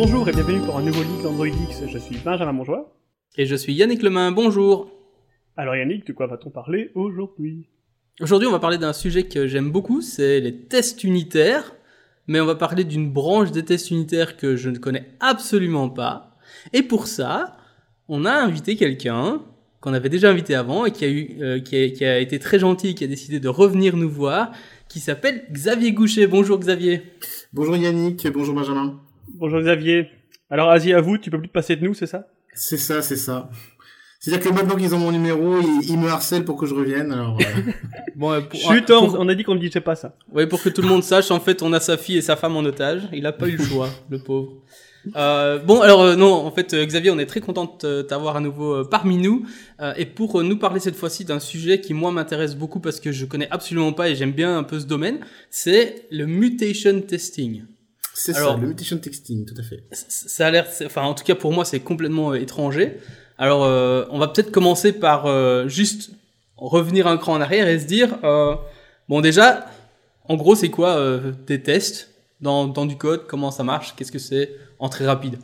Bonjour et bienvenue pour un nouveau leak d'Android X. Je suis Benjamin Monjoie. Et je suis Yannick Lemain, bonjour. Alors Yannick, de quoi va-t-on parler aujourd'hui? Aujourd'hui, on va parler d'un sujet que j'aime beaucoup, c'est les tests unitaires. Mais on va parler d'une branche des tests unitaires que je ne connais absolument pas. Et pour ça, on a invité quelqu'un qu'on avait déjà invité avant et qui a, eu, euh, qui, a, qui a été très gentil, qui a décidé de revenir nous voir, qui s'appelle Xavier Goucher. Bonjour Xavier. Bonjour Yannick, bonjour Benjamin. Bonjour Xavier. Alors Asie à vous, tu peux plus te passer de nous, c'est ça? C'est ça, c'est ça. C'est-à-dire que maintenant qu'ils ont mon numéro, ils, ils, me harcèlent pour que je revienne. Alors, euh... bon, euh, pour, Chut, pour... on a dit qu'on ne disait pas ça. Oui, pour que tout le monde sache, en fait, on a sa fille et sa femme en otage. Il a pas eu le choix, le pauvre. Euh, bon, alors euh, non, en fait, euh, Xavier, on est très content de t'avoir à nouveau euh, parmi nous et pour nous parler cette fois-ci d'un sujet qui moi m'intéresse beaucoup parce que je connais absolument pas et j'aime bien un peu ce domaine, c'est le mutation testing. C'est ça, le mutation testing, tout à fait. Ça a l'air, enfin, en tout cas pour moi, c'est complètement étranger. Alors, on va peut-être commencer par juste revenir un cran en arrière et se dire, bon déjà, en gros, c'est quoi des tests dans, dans du code? Comment ça marche? Qu'est-ce que c'est? En très rapide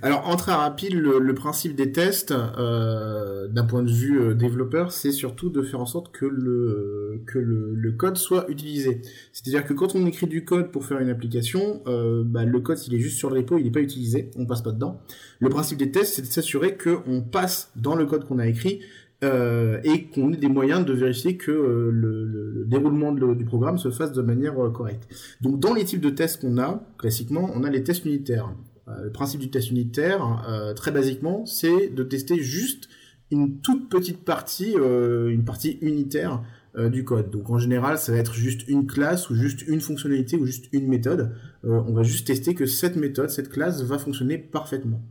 alors en très rapide, le, principe des tests, euh, d'un point de vue euh, développeur, c'est surtout de faire en sorte que le que le, code soit utilisé. C'est-à-dire que quand on écrit du code pour faire une application, euh, bah, le code s'il est juste sur le repo, il n'est pas utilisé, on passe pas dedans. Le principe des tests, c'est de s'assurer que on passe dans le code qu'on a écrit et qu'on ait des moyens de vérifier que le, le, le, déroulement du programme se fasse de manière correcte. Donc dans les types de tests qu'on a, classiquement, on a les tests unitaires. Euh, le principe du test unitaire, euh, très basiquement, c'est de tester juste une toute petite partie, une partie unitaire du code. Donc en général, ça va être juste une classe ou juste une fonctionnalité ou juste une méthode. on va juste tester que cette méthode, cette classe va fonctionner parfaitement.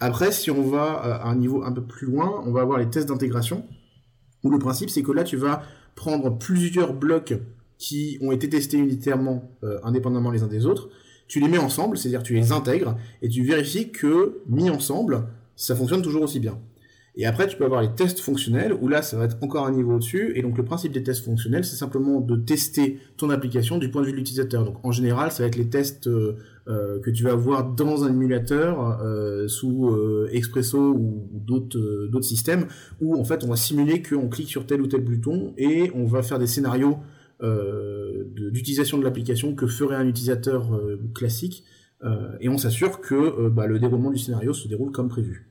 Après, si on va à un niveau un peu plus loin, on va avoir les tests d'intégration, où le principe c'est que là, tu vas prendre plusieurs blocs qui ont été testés unitairement, euh, indépendamment les uns des autres, tu les mets ensemble, c'est-à-dire tu les intègres, et tu vérifies que, mis ensemble, ça fonctionne toujours aussi bien. Et après, tu peux avoir les tests fonctionnels, où là, ça va être encore un niveau au-dessus. Et donc, le principe des tests fonctionnels, c'est simplement de tester ton application du point de vue de l'utilisateur. Donc, en général, ça va être les tests euh, euh, que tu vas avoir dans un émulateur euh, sous Expresso ou, d'autres d'autres systèmes, où en fait, on va simuler qu'on clique sur tel ou tel bouton et on va faire des scénarios d'utilisation de, de l'application que ferait un utilisateur classique. et on s'assure que bah, le déroulement du scénario se déroule comme prévu.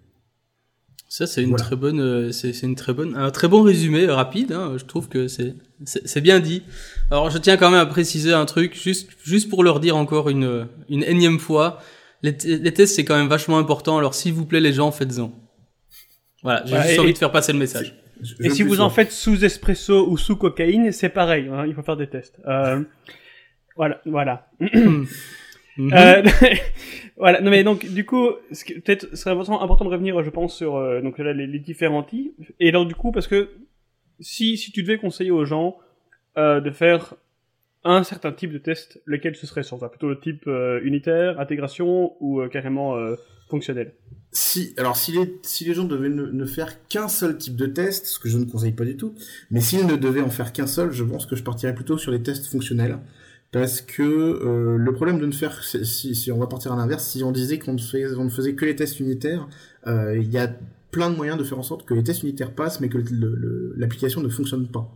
Ça, c'est une voilà. très bonne, euh, c'est une très bonne, un très bon résumé euh, rapide. Hein, je trouve que c'est, c'est bien dit. Alors, je tiens quand même à préciser un truc, juste, juste pour leur dire encore une, une énième fois. Les, les tests, c'est quand même vachement important. Alors, s'il vous plaît, les gens, faites-en. Voilà, j'ai ouais, juste et, envie de faire passer le message. Et si vous en faites sous espresso ou sous cocaïne, c'est pareil. Hein, il faut faire des tests. Euh, voilà, voilà. Euh, voilà. Non mais donc du coup, peut-être ce serait important, important de revenir, je pense, sur euh, donc là les, les, différents types. Et alors du coup, parce que si si tu devais conseiller aux gens euh, de faire un certain type de test, lequel ce serait sur ça Plutôt le type euh, unitaire, intégration ou euh, carrément fonctionnel? Si, alors si les, si les gens devaient ne, ne faire qu'un seul type de test, ce que je ne conseille pas du tout, mais s'ils ne devaient en faire qu'un seul, je pense que je partirais plutôt sur les tests fonctionnels. Parce que euh, le problème de ne faire, si, si on va partir à l'inverse, si on disait qu'on ne, on ne faisait que les tests unitaires, euh, il y a plein de moyens de faire en sorte que les tests unitaires passent, mais que l'application ne fonctionne pas.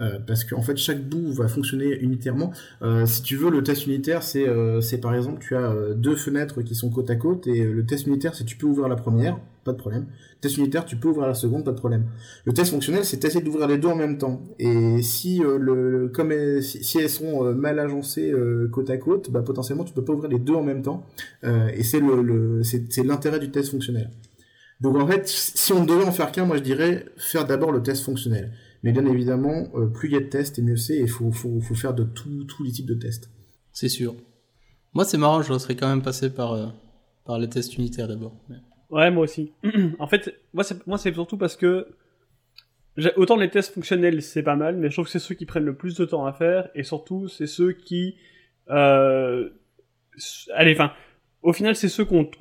Euh, parce qu'en en fait, chaque bout va fonctionner unitairement. Euh, si tu veux, le test unitaire, c'est euh, par exemple, tu as deux fenêtres qui sont côte à côte, et le test unitaire, c'est tu peux ouvrir la première, pas de problème. Le test unitaire, tu peux ouvrir la seconde, pas de problème. Le test fonctionnel, c'est essayer d'ouvrir les deux en même temps. Et si, comme elles, si, elles sont mal agencées côte à côte, bah, potentiellement, tu peux pas ouvrir les deux en même temps. et c'est l'intérêt du test fonctionnel. Donc en fait, si on devait en faire qu'un, moi je dirais faire d'abord le test fonctionnel. Mais bien évidemment, euh, plus il y a de tests, et mieux c'est, et il faut, faut, faut, faire de tous les types de tests. C'est sûr. Moi c'est marrant, je serais quand même passé par, euh, par les tests unitaires d'abord. Mais... Ouais, moi aussi. en fait, moi c'est, moi c'est surtout parce que autant les tests fonctionnels c'est pas mal, mais je trouve que c'est ceux qui prennent le plus de temps à faire, et surtout c'est ceux qui... Euh... Allez, enfin au final, c'est ceux qu'on qu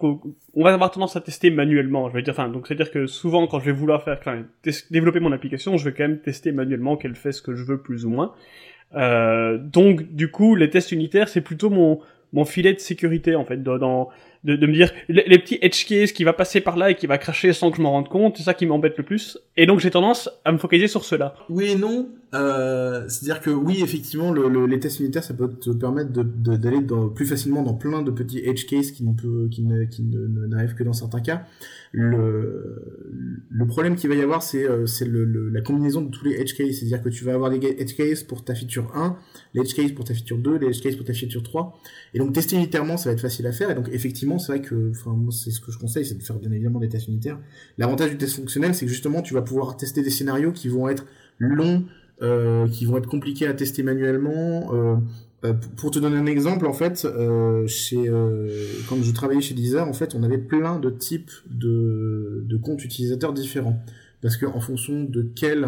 on va avoir tendance à tester manuellement. Je veux dire, enfin, donc c'est à dire que souvent, quand je vais vouloir faire, enfin, développer mon application, je vais quand même tester manuellement qu'elle fait ce que je veux plus ou moins. Euh, donc, du coup, les tests unitaires, c'est plutôt mon mon filet de sécurité en fait. Dans, de, de me dire les, les petits edge cases qui va passer par là et qui va cracher sans que je m'en rende compte, c'est ça qui m'embête le plus. Et donc j'ai tendance à me focaliser sur cela. Oui et non. Euh, C'est-à-dire que oui, effectivement, le, le, les tests unitaires, ça peut te permettre d'aller plus facilement dans plein de petits edge cases qui ne peut, qui ne, qui ne, n'arrivent que dans certains cas. Le, le problème qu'il va y avoir, c'est euh, le, le, la combinaison de tous les edge cases. C'est-à-dire que tu vas avoir les edge cases pour ta feature 1, les edge cases pour ta feature 2, les edge cases pour ta feature 3. Et donc tester unitairement, ça va être facile à faire. Et donc effectivement, c'est vrai que, enfin moi, c'est ce que je conseille, c'est de faire bien évidemment des tests unitaires. L'avantage du test fonctionnel, c'est que justement, tu vas pouvoir tester des scénarios qui vont être longs, euh, qui vont être compliqués à tester manuellement. Euh, euh, pour te donner un exemple, en fait, euh, chez, euh, quand je travaillais chez Deezer, en fait, on avait plein de types de, de comptes utilisateurs différents. Parce que en fonction de quel,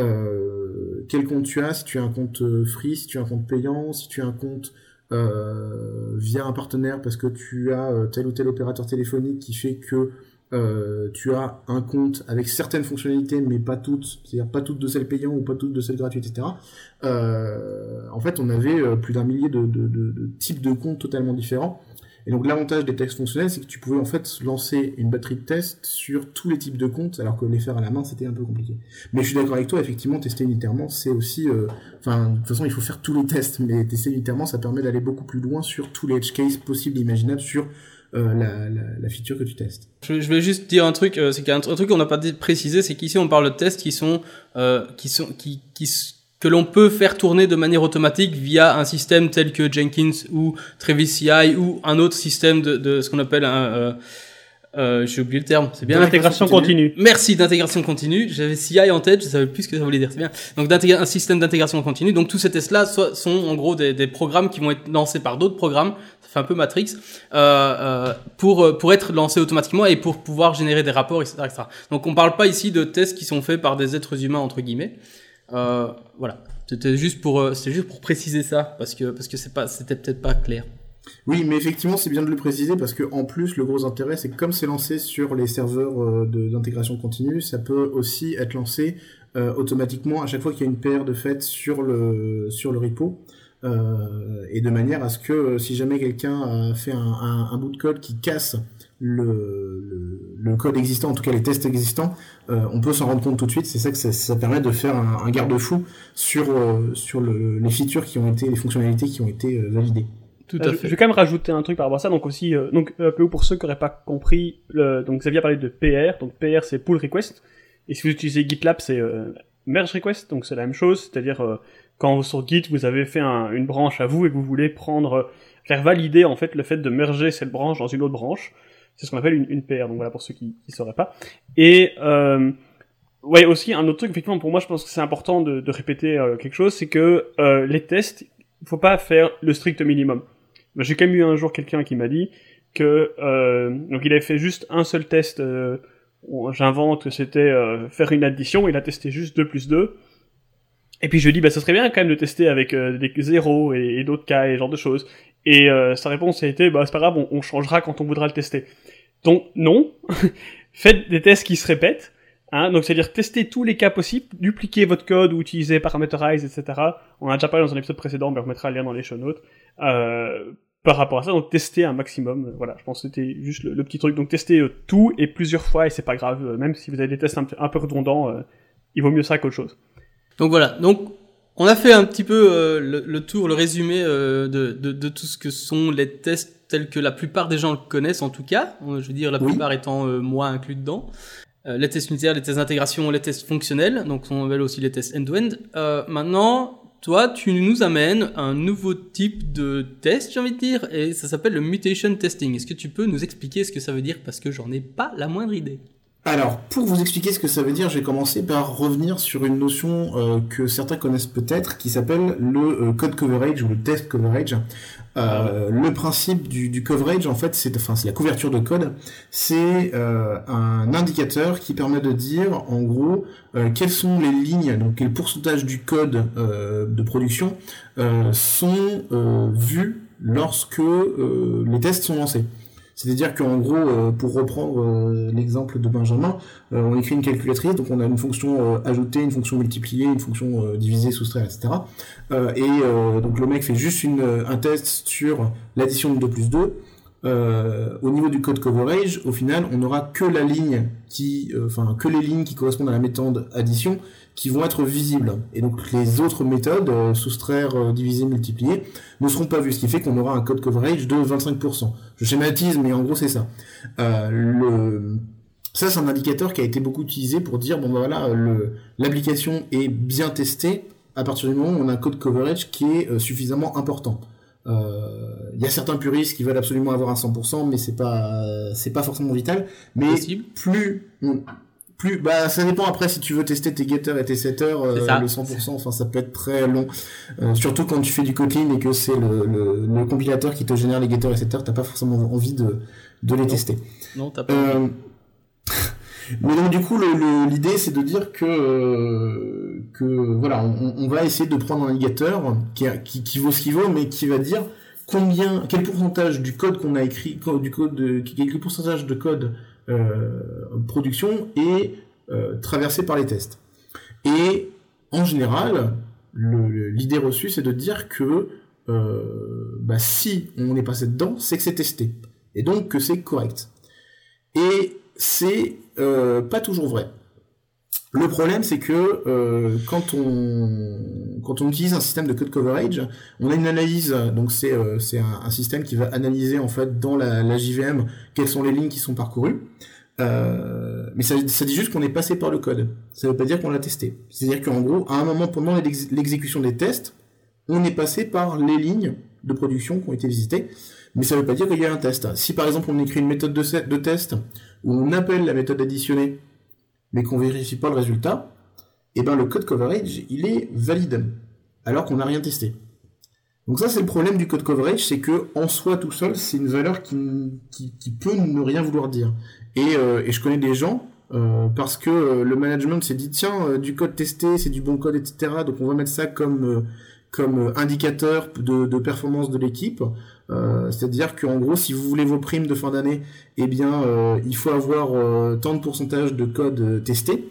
euh, quel compte tu as, si tu as un compte free, si tu as un compte payant, si tu as un compte via un partenaire parce que tu as tel ou tel opérateur téléphonique qui fait que euh, tu as un compte avec certaines fonctionnalités, mais pas toutes, c'est-à-dire pas toutes de celles payantes ou pas toutes de celles gratuites, etc. Euh, en fait, on avait euh, plus d'un millier de, de, de, de, types de comptes totalement différents. Et donc l'avantage des tests fonctionnels, c'est que tu pouvais en fait lancer une batterie de tests sur tous les types de comptes, alors que les faire à la main, c'était un peu compliqué. Mais je suis d'accord avec toi, effectivement, tester unitairement, c'est aussi... Euh, enfin, de toute façon, il faut faire tous les tests, mais tester unitairement, ça permet d'aller beaucoup plus loin sur tous les edge cases possibles et imaginables sur la, la, la, feature que tu testes. Je, je vais juste dire un truc, euh, c'est qu'il y a un, truc qu'on n'a pas précisé, c'est qu'ici on parle de tests qui sont, euh, qui sont, qui, qui, que l'on peut faire tourner de manière automatique via un système tel que Jenkins ou Travis CI ou un autre système de, de ce qu'on appelle un euh, euh, j'ai oublié le terme. C'est bien l'intégration continue. Merci d'intégration continue. J'avais CI en tête, je savais plus ce que ça voulait dire. C'est bien. Donc un système d'intégration continue. Donc tous ces tests-là sont en gros des, des, programmes qui vont être lancés par d'autres programmes. Ça fait un peu Matrix euh, euh, pour pour être lancés automatiquement et pour pouvoir générer des rapports, etc., etc. Donc on parle pas ici de tests qui sont faits par des êtres humains entre guillemets. Euh, voilà. C'était juste pour euh, c'était juste pour préciser ça parce que parce que c'est pas c'était peut-être pas clair. Oui, mais effectivement, c'est bien de le préciser parce que en plus, le gros intérêt, c'est que comme c'est lancé sur les serveurs euh, d'intégration continue, ça peut aussi être lancé euh, automatiquement à chaque fois qu'il y a une paire de fait sur le sur le repo. Euh, et de manière à ce que si jamais quelqu'un a fait un, bout de code qui casse le, le, code existant, en tout cas les tests existants, on peut s'en rendre compte tout de suite. C'est ça que ça, permet de faire un, garde-fou sur sur le, les features qui ont été, les fonctionnalités qui ont été validées. Tout à euh, fait. Je vais quand même rajouter un truc par rapport à ça. Donc aussi, euh, donc euh, pour ceux qui n'auraient pas compris, le, donc Xavier a parlé de PR. Donc PR c'est pull request. Et si vous utilisez GitLab c'est euh, merge request. Donc c'est la même chose. C'est-à-dire euh, quand sur Git vous avez fait un, une branche à vous et que vous voulez prendre, faire valider en fait le fait de merger cette branche dans une autre branche. C'est ce qu'on appelle une, une, PR. Donc voilà pour ceux qui ne sauraient pas. Et ouais aussi un autre truc effectivement pour moi je pense que c'est important de, de répéter quelque chose, c'est que les tests il faut pas faire le strict minimum. J'ai quand même eu un jour quelqu'un qui m'a dit que euh, donc il avait fait juste un seul test. Euh, J'invente, c'était euh, faire une addition. Il a testé juste 2 plus 2. Et puis je lui dis, bah, ça serait bien quand même de tester avec euh, des zéros et, d'autres cas et ce genre de choses. Et euh, sa réponse a été, bah c'est pas grave, on, on, changera quand on voudra le tester. Donc non, faites des tests qui se répètent. Hein, donc c'est-à-dire tester tous les cas possibles, dupliquer votre code ou utiliser parameterize, etc. On a déjà parlé dans un épisode précédent, mais on remettra le lien dans les show notes. Euh, par rapport à ça, donc tester un maximum. Euh, voilà, je pense que c'était juste le, le, petit truc. Donc tester euh, tout et plusieurs fois et c'est pas grave. Euh, même si vous avez des tests un, un peu redondants, euh, il vaut mieux ça qu'autre chose. Donc voilà. Donc on a fait un petit peu le, le, tour, le résumé de, de, de, tout ce que sont les tests tels que la plupart des gens le connaissent en tout cas. Je veux dire la plupart étant moi inclus dedans. Euh, les tests unitaires, les tests d'intégration, les tests fonctionnels, donc on appelle aussi les tests end-to-end. -end. Euh, maintenant, toi, tu nous amènes un nouveau type de test, j'ai envie de dire, et ça s'appelle le mutation testing. Est-ce que tu peux nous expliquer ce que ça veut dire? Parce que j'en ai pas la moindre idée. Alors, pour vous expliquer ce que ça veut dire, je vais commencer par revenir sur une notion euh, que certains connaissent peut-être, qui s'appelle le euh, code coverage ou le test coverage. Euh, le principe du, du, coverage, en fait, c'est enfin, la couverture de code. C'est euh, un indicateur qui permet de dire, en gros, euh, quelles sont les lignes, donc quel pourcentage du code euh, de production euh, sont vus lorsque les tests sont lancés. C'est-à-dire qu'en gros, euh, pour reprendre euh, l'exemple de Benjamin, euh, on écrit une calculatrice, donc on a une fonction ajoutée, une fonction multipliée, une fonction divisée, soustraire, etc. et donc le mec fait juste un test sur l'addition de 2 plus 2. euh, au niveau du code coverage, au final, on n'aura que que les lignes qui correspondent à la méthode addition qui vont être visibles. Et donc les autres méthodes, euh, soustraire, diviser, multiplier, ne seront pas vues, ce qui fait qu'on aura un code coverage de 25%. Je schématise, mais en gros c'est ça. le... Ça, c'est un indicateur qui a été beaucoup utilisé pour dire, bon, bah, voilà, l'application est bien testée à partir du moment où on a un code coverage qui est suffisamment important. Il euh, y a certains puristes qui veulent absolument avoir un 100%, mais c'est pas c'est pas forcément vital. Mais plus plus bah ça dépend après si tu veux tester tes getters et tes setters euh, le 100% enfin ça peut être très long. Euh, surtout quand tu fais du Kotlin et que c'est le, le, le, compilateur qui te génère les getters et setters t'as pas forcément envie de de les tester. Non t'as pas euh, mais donc du coup, l'idée c'est de dire que que voilà, on, va essayer de prendre un indicateur qui, qui, vaut ce qu'il vaut, mais qui va dire combien, quel pourcentage du code qu'on a écrit, du code, de, quel pourcentage de code production est euh, traversé par les tests. Et en général, l'idée reçue c'est de dire que euh, bah, si on est passé dedans, c'est que c'est testé, et donc que c'est correct. Et c'est euh, pas toujours vrai. Le problème, c'est que euh, quand on utilise un système de code coverage, on a une analyse. Donc c'est euh, un, système qui va analyser en fait dans la, JVM quelles sont les lignes qui sont parcourues. mais ça, dit juste qu'on est passé par le code. Ça veut pas dire qu'on l'a testé. C'est-à-dire qu'en gros, à un moment pendant l'exécution des tests, on est passé par les lignes de production qui ont été visitées. Mais ça veut pas dire qu'il y a un test. Si par exemple on écrit une méthode de, de test où on appelle la méthode additionnée, mais qu'on vérifie pas le résultat, eh ben le code coverage, il est valide, alors qu'on n'a rien testé. Donc ça, c'est le problème du code coverage, c'est que en soi tout seul, c'est une valeur qui, qui, peut ne rien vouloir dire. Et, euh, et je connais des gens, euh, parce que euh, le management s'est dit, tiens, du code testé, c'est du bon code, etc. Donc on va mettre ça comme, comme indicateur de, performance de l'équipe. Euh, c'est-à-dire qu'en gros, si vous voulez vos primes de fin d'année, eh bien, euh, il faut avoir euh, tant de pourcentage de code testé,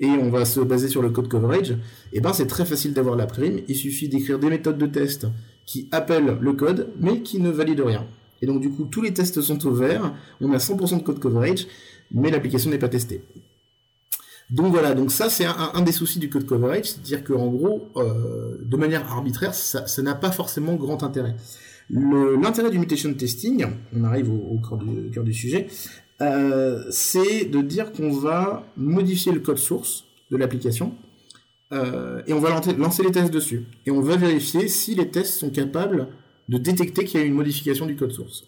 et on va se baser sur le code coverage. Eh ben, c'est très facile d'avoir la prime. Il suffit d'écrire des méthodes de test qui appellent le code, mais qui ne valident rien. Et donc, du coup, tous les tests sont au vert. On a 100% de code coverage, mais l'application n'est pas testée. Donc voilà, donc ça c'est un, des soucis du code coverage, c'est-à-dire qu'en gros, de manière arbitraire, ça n'a pas forcément grand intérêt. L'intérêt du mutation testing, on arrive au, cœur, du, sujet, euh, c'est de dire qu'on va modifier le code source de l'application euh, et on va lancer, les tests dessus. Et on va vérifier si les tests sont capables de détecter qu'il y a une modification du code source.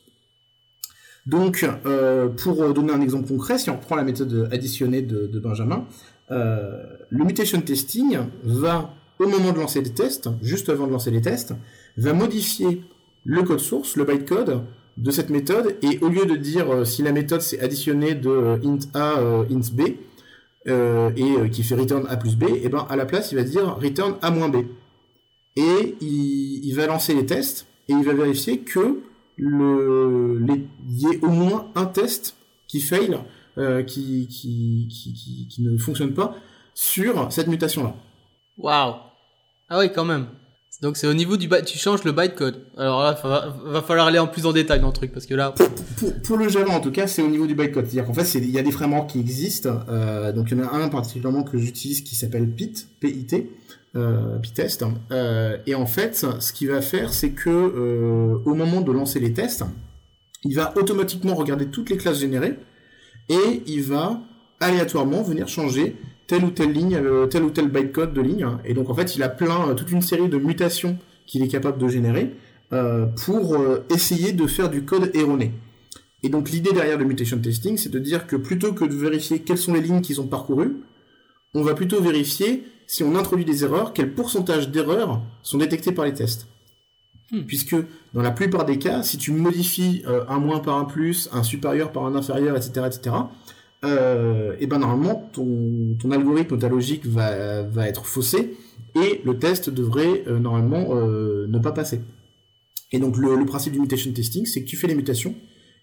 Donc, euh, pour donner un exemple concret, si on reprend la méthode additionnée de, Benjamin, le mutation testing va, au moment de lancer les tests, juste avant de lancer les tests, va modifier le code source, le bytecode de cette méthode, et au lieu de dire euh, si la méthode s'est additionnée de euh, int a, euh, int b, et qui fait return a plus b, et ben à la place il va dire return a moins b. Et il, va lancer les tests, et il va vérifier que le, y ait au moins un test qui fail, qui, qui, qui, qui, ne fonctionne pas sur cette mutation-là. Waouh Ah oui, quand même. Donc c'est au niveau du byte, tu changes le bytecode. Alors là, va, va falloir aller en plus en détail dans le truc parce que là. Pour, le Java en tout cas, c'est au niveau du bytecode. C'est-à-dire qu'en fait, il y a des frameworks qui existent. Euh, donc il y en a un particulièrement que j'utilise qui s'appelle Pit, P-I-T, euh, Pitest. Euh, et en fait, ce qu'il va faire, c'est que euh, au moment de lancer les tests, il va automatiquement regarder toutes les classes générées et il va aléatoirement venir changer telle ou telle ligne, euh, tel ou tel bytecode de ligne. Et donc en fait, il a plein, toute une série de mutations qu'il est capable de générer pour essayer de faire du code erroné. Et donc l'idée derrière le mutation testing, c'est de dire que plutôt que de vérifier quelles sont les lignes qu'ils ont parcourues, on va plutôt vérifier si on introduit des erreurs, quel pourcentage d'erreurs sont détectés par les tests. Hmm. Puisque dans la plupart des cas, si tu modifies un moins par un plus, un supérieur par un inférieur, etc., etc., euh, et ben normalement ton, ton algorithme, ta logique va, va être faussé et le test devrait euh, normalement euh, ne pas passer. Et donc le, le, principe du mutation testing, c'est que tu fais les mutations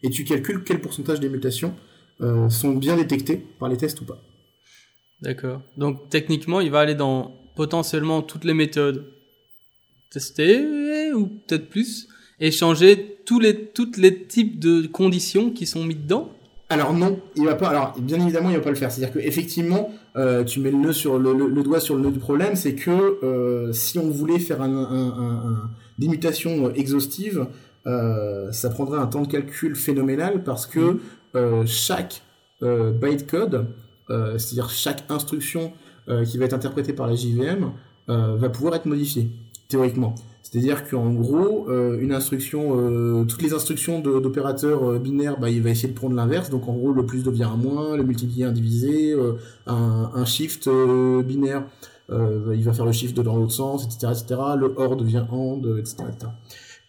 et tu calcules quel pourcentage des mutations euh, sont bien détectées par les tests ou pas. D'accord. Donc techniquement, il va aller dans potentiellement toutes les méthodes testées ou peut-être plus et changer tous les, toutes les types de conditions qui sont mis dedans alors non, il va pas. Alors bien évidemment, il va pas le faire. C'est-à-dire que effectivement, euh, tu mets le nœud sur le, doigt sur le nœud du problème, c'est que euh, si on voulait faire un, des mutations exhaustives, euh, ça prendrait un temps de calcul phénoménal parce que chaque bytecode, c'est-à-dire chaque instruction qui va être interprétée par la JVM, va pouvoir être modifiée théoriquement. C'est-à-dire qu'en gros, euh, une instruction, euh, toutes les instructions d'opérateurs euh, binaires, bah, il va essayer de prendre l'inverse. Donc en gros, le plus devient un moins, le multiplier un divisé, un, un, shift binaire, il va faire le shift dans l'autre sens, etc., etc. Le OR devient AND, etc., etc.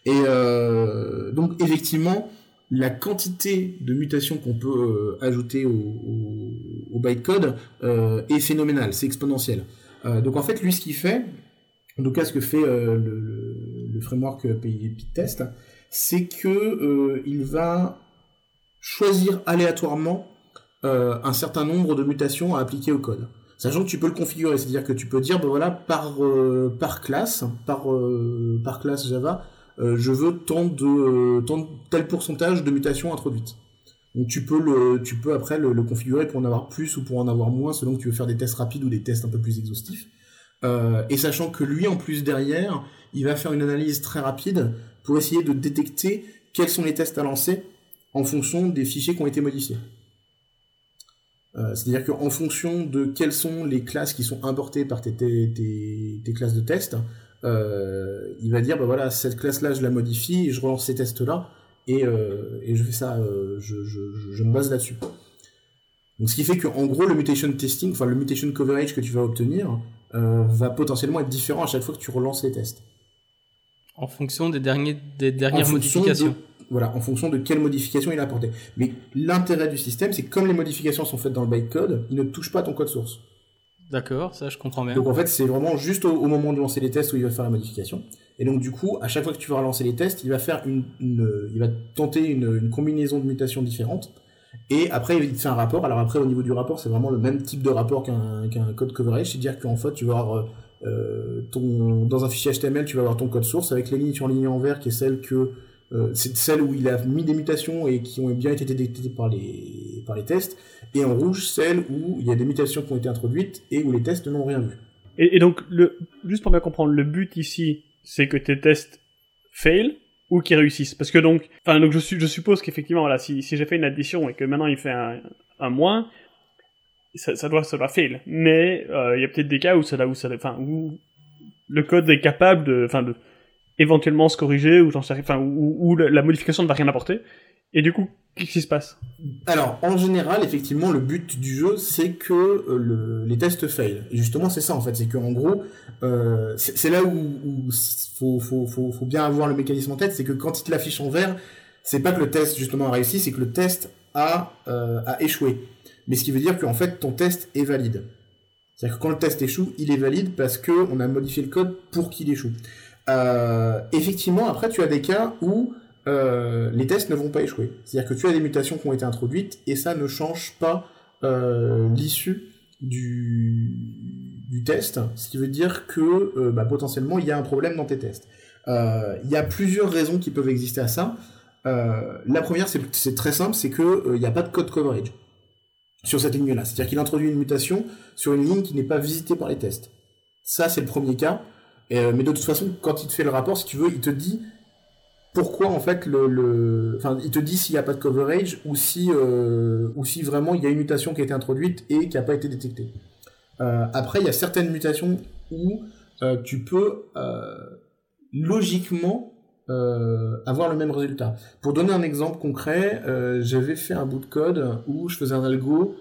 Et donc effectivement, la quantité de mutations qu'on peut ajouter au, bytecode est phénoménale, c'est exponentiel. donc en fait, lui, ce qu'il fait, en tout cas, ce que fait euh, le, le, framework test, c'est que euh, il va choisir aléatoirement euh, un certain nombre de mutations à appliquer au code. Sachant que tu peux le configurer, c'est-à-dire que tu peux dire, ben voilà, par par classe, par par classe Java, je veux tant de tant tel pourcentage de mutations introduites. Donc tu peux le tu peux après le, configurer pour en avoir plus ou pour en avoir moins selon que tu veux faire des tests rapides ou des tests un peu plus exhaustifs. Euh, et sachant que lui, en plus derrière, il va faire une analyse très rapide pour essayer de détecter quels sont les tests à lancer en fonction des fichiers qui ont été modifiés. Euh, C'est-à-dire qu'en fonction de quelles sont les classes qui sont importées par tes, tes, classes de test, euh, il va dire bah voilà cette classe-là je la modifie et je relance ces tests-là et, euh, et je fais ça, euh, je, je, je, me base là-dessus. Donc ce qui fait qu'en gros le mutation testing, enfin le mutation coverage que tu vas obtenir, euh, va potentiellement être différent à chaque fois que tu relances les tests. En fonction des, derniers, des dernières modifications. voilà, en fonction de quelles modifications il a apporté. Mais l'intérêt du système, c'est que comme les modifications sont faites dans le bytecode, il ne touche pas ton code source. D'accord, ça je comprends bien. Donc en fait, c'est vraiment juste au, moment de lancer les tests où il va faire la modification. Et donc du coup, à chaque fois que tu vas relancer les tests, il va faire une, il va tenter une, combinaison de mutations différentes et après, il fait un rapport. Alors après, au niveau du rapport, c'est vraiment le même type de rapport qu'un code coverage. C'est-à-dire qu'en fait, tu vas avoir euh, ton, dans un fichier HTML, tu vas avoir ton code source avec les lignes sur ligne en vert qui est celle que euh, c'est celle où il a mis des mutations et qui ont bien été détectées par les, par les tests. Et en rouge, celle où il y a des mutations qui ont été introduites et où les tests n'ont rien vu. Et, donc, juste pour bien comprendre, le but ici, c'est que tes tests fail, ou qui réussissent. Parce que donc, donc je, suppose qu'effectivement, là, si, si j'ai fait une addition et que maintenant il fait un, un moins, ça, doit, ça doit fail. Mais euh, il y a peut-être des cas où ça, où ça, où le code est capable de, enfin, de éventuellement se corriger ou la modification ne va rien apporter. Et du coup, qu'est-ce qui se passe? Alors, en général, effectivement, le but du jeu, c'est que euh, le, les tests fail. Et justement, c'est ça, en fait. C'est qu'en gros, euh, c'est là où il faut, bien avoir le mécanisme en tête, c'est que quand il te l'affiche en vert, c'est pas que le test, justement, a réussi, c'est que le test a, euh, a échoué. Mais ce qui veut dire qu'en fait, ton test est valide. C'est-à-dire que quand le test échoue, il est valide parce que on a modifié le code pour qu'il échoue. Euh, effectivement, après, tu as des cas où euh, les tests ne vont pas échouer. C'est-à-dire que tu as des mutations qui ont été introduites et ça ne change pas euh, l'issue du, du test, ce qui veut dire que bah, potentiellement il y a un problème dans tes tests. Euh, il y a plusieurs raisons qui peuvent exister à ça. Euh, la première, c'est très simple, c'est que il n'y a pas de code coverage sur cette ligne-là. C'est-à-dire qu'il introduit une mutation sur une ligne qui n'est pas visitée par les tests. Ça, c'est le premier cas. Mais de toute façon, quand il te fait le rapport, si tu veux, il te dit pourquoi en fait le, le... enfin il te dit s'il n'y a pas de coverage ou si euh, ou si vraiment il y a une mutation qui a été introduite et qui n'a pas été détectée. Euh, après il y a certaines mutations où euh, tu peux euh, logiquement euh, avoir le même résultat. Pour donner un exemple concret, j'avais fait un bout de code où je faisais un algo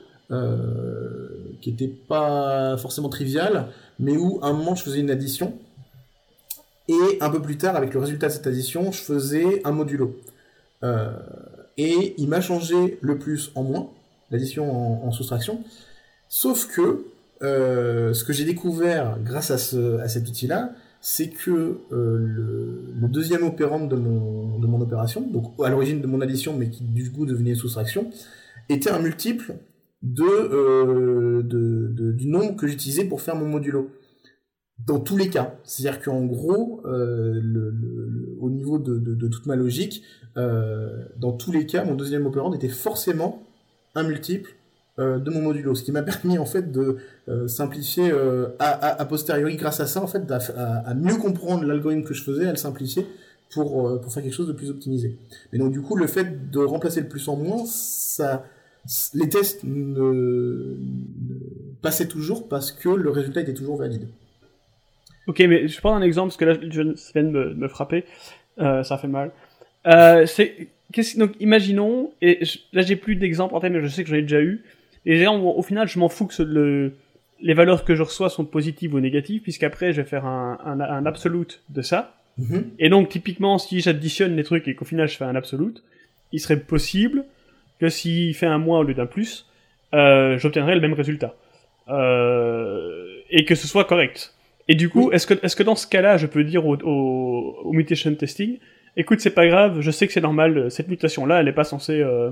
qui était pas forcément trivial, mais où à un moment je faisais une addition et un peu plus tard, avec le résultat de cette addition, je faisais un modulo. Euh, et il m'a changé le plus en moins, l'addition en, soustraction. Sauf que euh, ce que j'ai découvert grâce à, ce, à cet outil-là, c'est que euh, le, deuxième opérant de mon, opération, donc à l'origine de mon addition, mais qui du coup devenait soustraction, était un multiple de du nombre que j'utilisais pour faire mon modulo dans tous les cas. C'est-à-dire qu'en gros, euh, le, le, au niveau de, de, de toute ma logique, euh, dans tous les cas, mon deuxième opérand était forcément un multiple euh, de mon modulo, ce qui m'a permis en fait de euh, simplifier euh, a, a, a, posteriori grâce à ça en fait à, à mieux comprendre l'algorithme que je faisais, à le simplifier pour euh, pour faire quelque chose de plus optimisé. Mais donc du coup le fait de remplacer le plus en moins, ça les tests ne, ne passaient toujours parce que le résultat était toujours valide. Ok, mais je prends un exemple parce que là, je viens de me, me frapper, euh, ça fait mal. Euh, c'est donc imaginons et je, là j'ai plus d'exemples en tête, mais je sais que j'en ai déjà eu. Et au final, je m'en fous que le, les valeurs que je reçois sont positives ou négatives, puisqu'après je vais faire un, un, un absolute de ça. -hmm. Et donc typiquement, si j'additionne les trucs et qu'au final je fais un absolute, il serait possible que s'il fait un moins au lieu d'un plus, euh, j'obtiendrai le même résultat. Euh, et que ce soit correct. Et du coup, oui. est-ce que, est-ce que dans ce cas-là, je peux dire au, au, au mutation testing, écoute, c'est pas grave, je sais que c'est normal, cette mutation-là, elle est pas censée euh,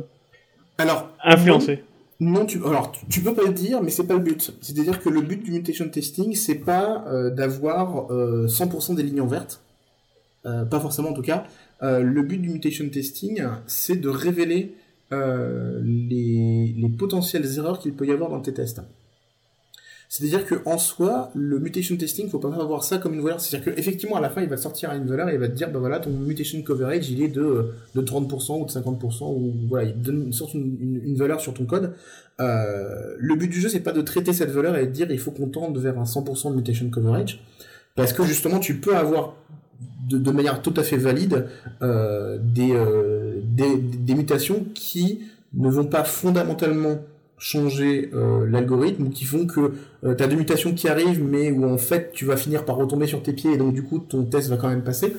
alors, influencer. Non, non, tu, alors, tu, tu, peux pas le dire, mais c'est pas le but. C'est-à-dire que le but du mutation testing, c'est pas euh, d'avoir euh, 100% des lignes en vertes. Euh, pas forcément en tout cas. Euh, le but du mutation testing, c'est de révéler euh, les, les potentielles erreurs qu'il peut y avoir dans tes tests. C'est-à-dire que en soi, le mutation testing, faut pas voir ça comme une valeur. C'est-à-dire qu'effectivement, à la fin, il va sortir une valeur et il va te dire, ben voilà, ton mutation coverage, il est de, de 30% ou de 50%, ou voilà, il donne une sorte une, une, valeur sur ton code. Euh, le but du jeu, c'est pas de traiter cette valeur et de dire, il faut qu'on tende vers un 100% de mutation coverage, parce que justement, tu peux avoir de, manière tout à fait valide euh, des, euh, des, des mutations qui ne vont pas fondamentalement changer euh, l'algorithme qui font que euh, tu as des mutations qui arrivent mais où en fait tu vas finir par retomber sur tes pieds et donc du coup ton test va quand même passer.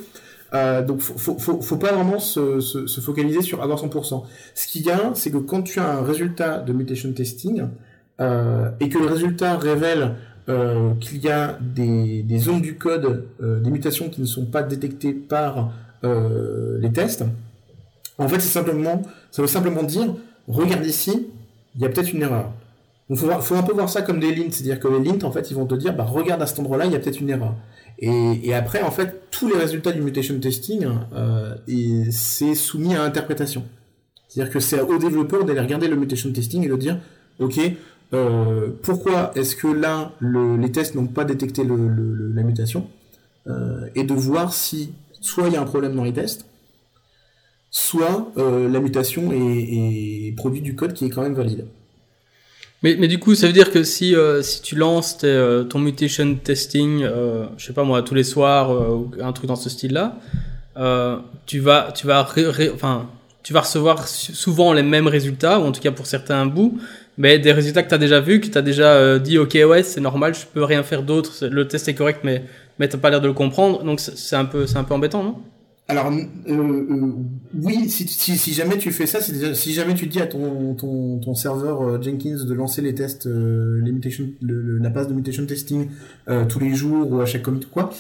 Euh, donc faut, faut, faut pas vraiment se, se, se focaliser sur avoir 100%. Ce qu'il y a, c'est que quand tu as un résultat de mutation testing euh, et que le résultat révèle qu'il y a des, des, zones du code, des mutations qui ne sont pas détectées par les tests, en fait c'est simplement, ça veut simplement dire, regarde ici, il y a peut-être une erreur. Donc faut, un peu voir ça comme des lints, c'est-à-dire que les lints, en fait, ils vont te dire, bah regarde à cet endroit-là, il y a peut-être une erreur. Et, après, en fait, tous les résultats du mutation testing, euh, c'est soumis à interprétation. C'est-à-dire que c'est aux développeurs d'aller regarder le mutation testing et de dire, ok, euh, pourquoi est-ce que là, le, les tests n'ont pas détecté la mutation, euh, et de voir si soit il y a un problème dans les tests, soit euh, la mutation est, est, produit du code qui est quand même valide. Mais, mais du coup, ça veut dire que si, euh, si tu lances tes, euh, ton mutation testing, euh, je sais pas moi, tous les soirs, euh, ou un truc dans ce style-là, tu vas, tu vas, enfin, tu vas recevoir souvent les mêmes résultats, ou en tout cas pour certains bouts, mais des résultats que tu as déjà vus, que tu as déjà dit, ok, ouais, c'est normal, je peux rien faire d'autre, le test est correct, mais, mais tu pas l'air de le comprendre, donc c'est un, peu, un peu embêtant, non? Alors euh, euh, oui, si, si, si, jamais tu fais ça, c'est si jamais tu dis à ton, ton, ton serveur euh, Jenkins de lancer les tests, les mutation, la base de mutation testing tous les jours ou à chaque commit ou quoi,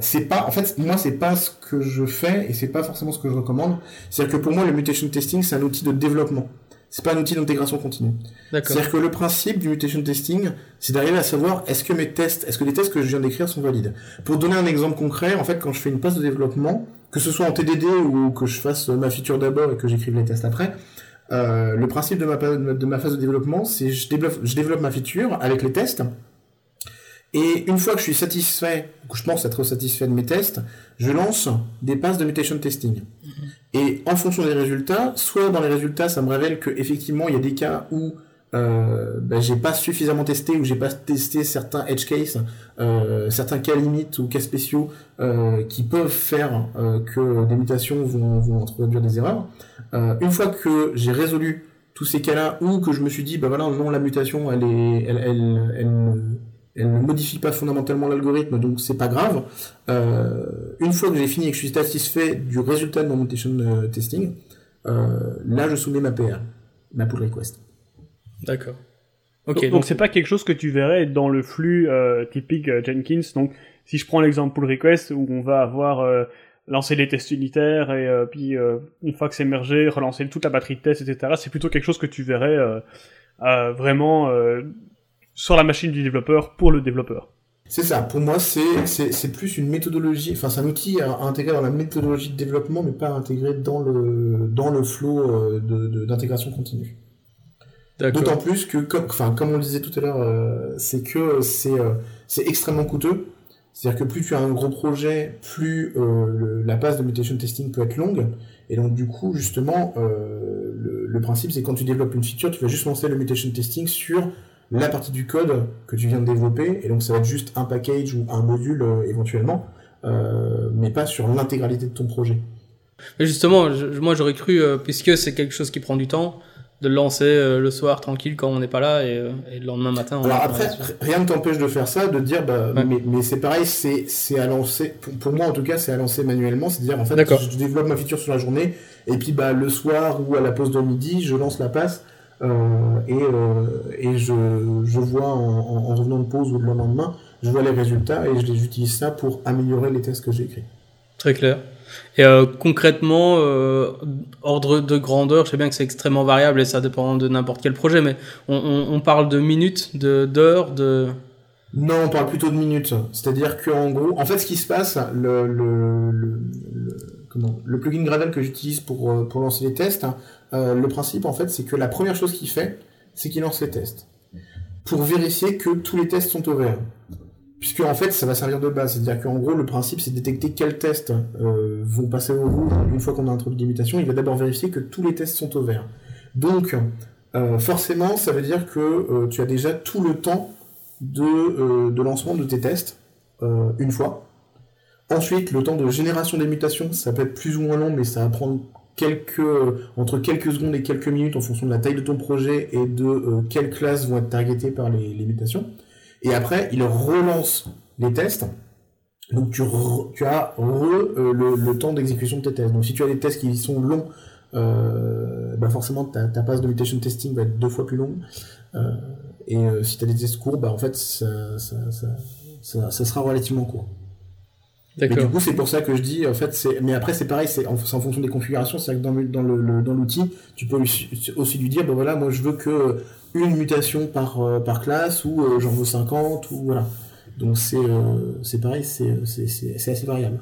c'est pas, en fait, moi c'est pas ce que je fais et c'est pas forcément ce que je recommande. C'est-à-dire que pour moi le mutation testing c'est un outil de développement c'est pas un outil d'intégration continue. C'est-à-dire que le principe du mutation testing, c'est d'arriver à savoir est-ce que mes tests, est-ce que les tests que je viens d'écrire sont valides? Pour donner un exemple concret, en fait, quand je fais une passe de développement, que ce soit en TDD ou que je fasse ma feature d'abord et que j'écrive les tests après, euh, le principe de ma, de ma phase de développement, c'est je développe, je développe ma feature avec les tests, et une fois que je suis satisfait, que je pense être satisfait de mes tests, je lance des passes de mutation testing. Mm -hmm. Et en fonction des résultats, soit dans les résultats, ça me révèle que effectivement il y a des cas où euh, ben, j'ai pas suffisamment testé ou j'ai pas testé certains edge cases, euh, certains cas limites ou cas spéciaux euh, qui peuvent faire euh, que des mutations vont, vont introduire des erreurs. Une fois que j'ai résolu tous ces cas-là ou que je me suis dit bah voilà non la mutation elle est elle, elle ne modifie pas fondamentalement l'algorithme, donc c'est pas grave. Euh, une fois que j'ai fini et que je suis satisfait du résultat de mon mutation euh, testing, euh, là je soumets ma PR, ma pull request. D'accord. Ok. Donc, c'est pas quelque chose que tu verrais dans le flux euh, typique euh, Jenkins. Donc si je prends l'exemple pull request où on va avoir euh, lancé les tests unitaires et puis une fois que c'est mergé, relancer toute la batterie de tests, etc. C'est plutôt quelque chose que tu verrais vraiment sur la machine du développeur pour le développeur. C'est ça. Pour moi, c'est c'est plus une méthodologie. Enfin, c'est un outil à, intégrer dans la méthodologie de développement, mais pas à intégrer dans le dans le flow euh, de d'intégration continue. D'autant plus que, comme, enfin, comme on le disait tout à l'heure, euh, c'est que c'est euh, c'est extrêmement coûteux. C'est-à-dire que plus tu as un gros projet, plus euh, la phase de mutation testing peut être longue. Et donc du coup, justement, le, le, principe, c'est quand tu développes une feature, tu vas juste lancer le mutation testing sur la partie du code que tu viens de développer, et donc ça va être juste un package ou un module euh, éventuellement, euh, mais pas sur l'intégralité de ton projet. Justement, moi j'aurais cru, euh, puisque c'est quelque chose qui prend du temps, de le lancer le soir tranquille quand on n'est pas là et, le lendemain matin. Alors après, rien ne t'empêche de faire ça, de dire, bah, mais, mais c'est pareil, c'est à lancer, pour, moi en tout cas, c'est à lancer manuellement, c'est-à-dire en fait, je, développe ma feature sur la journée et puis bah, le soir ou à la pause de midi, je lance la passe euh, et, euh, et je, je vois en, en, revenant de pause ou le lendemain, je vois les résultats et j'utilise ça pour améliorer les tests que j'ai écrits. Très clair. Et euh, concrètement, ordre de grandeur, je sais bien que c'est extrêmement variable et ça dépend de n'importe quel projet, mais on, on, on, parle de minutes, de d'heures, de... Non, on parle plutôt de minutes. C'est-à-dire qu'en gros, en fait, ce qui se passe, le, le, le, le comment, le plugin Gradle que j'utilise pour, pour lancer les tests, hein, euh, le principe, en fait, c'est que la première chose qu'il fait, c'est qu'il lance les tests. Pour vérifier que tous les tests sont au vert. Puisque, en fait, ça va servir de base. C'est-à-dire qu'en gros, le principe, c'est de détecter quels tests euh, vont passer au rouge une fois qu'on a introduit des mutations. Il va d'abord vérifier que tous les tests sont au vert. Donc, euh, forcément, ça veut dire que tu as déjà tout le temps de, de lancement de tes tests, une fois. Ensuite, le temps de génération des mutations, ça peut être plus ou moins long, mais ça va prendre quelques, entre quelques secondes et quelques minutes en fonction de la taille de ton projet et de euh, quelles classes vont être targetées par les, mutations. Et après, il relance les tests. Donc tu, as re, euh, le, temps d'exécution de tes tests. Donc si tu as des tests qui sont longs, euh, bah forcément ta, ta passe de mutation testing va être deux fois plus longue. Euh, et euh, si tu as des tests courts, bah en fait ça sera relativement court. Mais du coup, c'est pour ça que je dis, en fait, c'est. Mais après, c'est pareil, c'est en, en, fonction des configurations. C'est que dans, dans le, dans l'outil, tu peux aussi lui dire, ben voilà, moi, je veux que une mutation par euh, par classe ou euh, j'en veux 50 ou voilà. Donc c'est euh, c'est pareil, c'est c'est assez variable.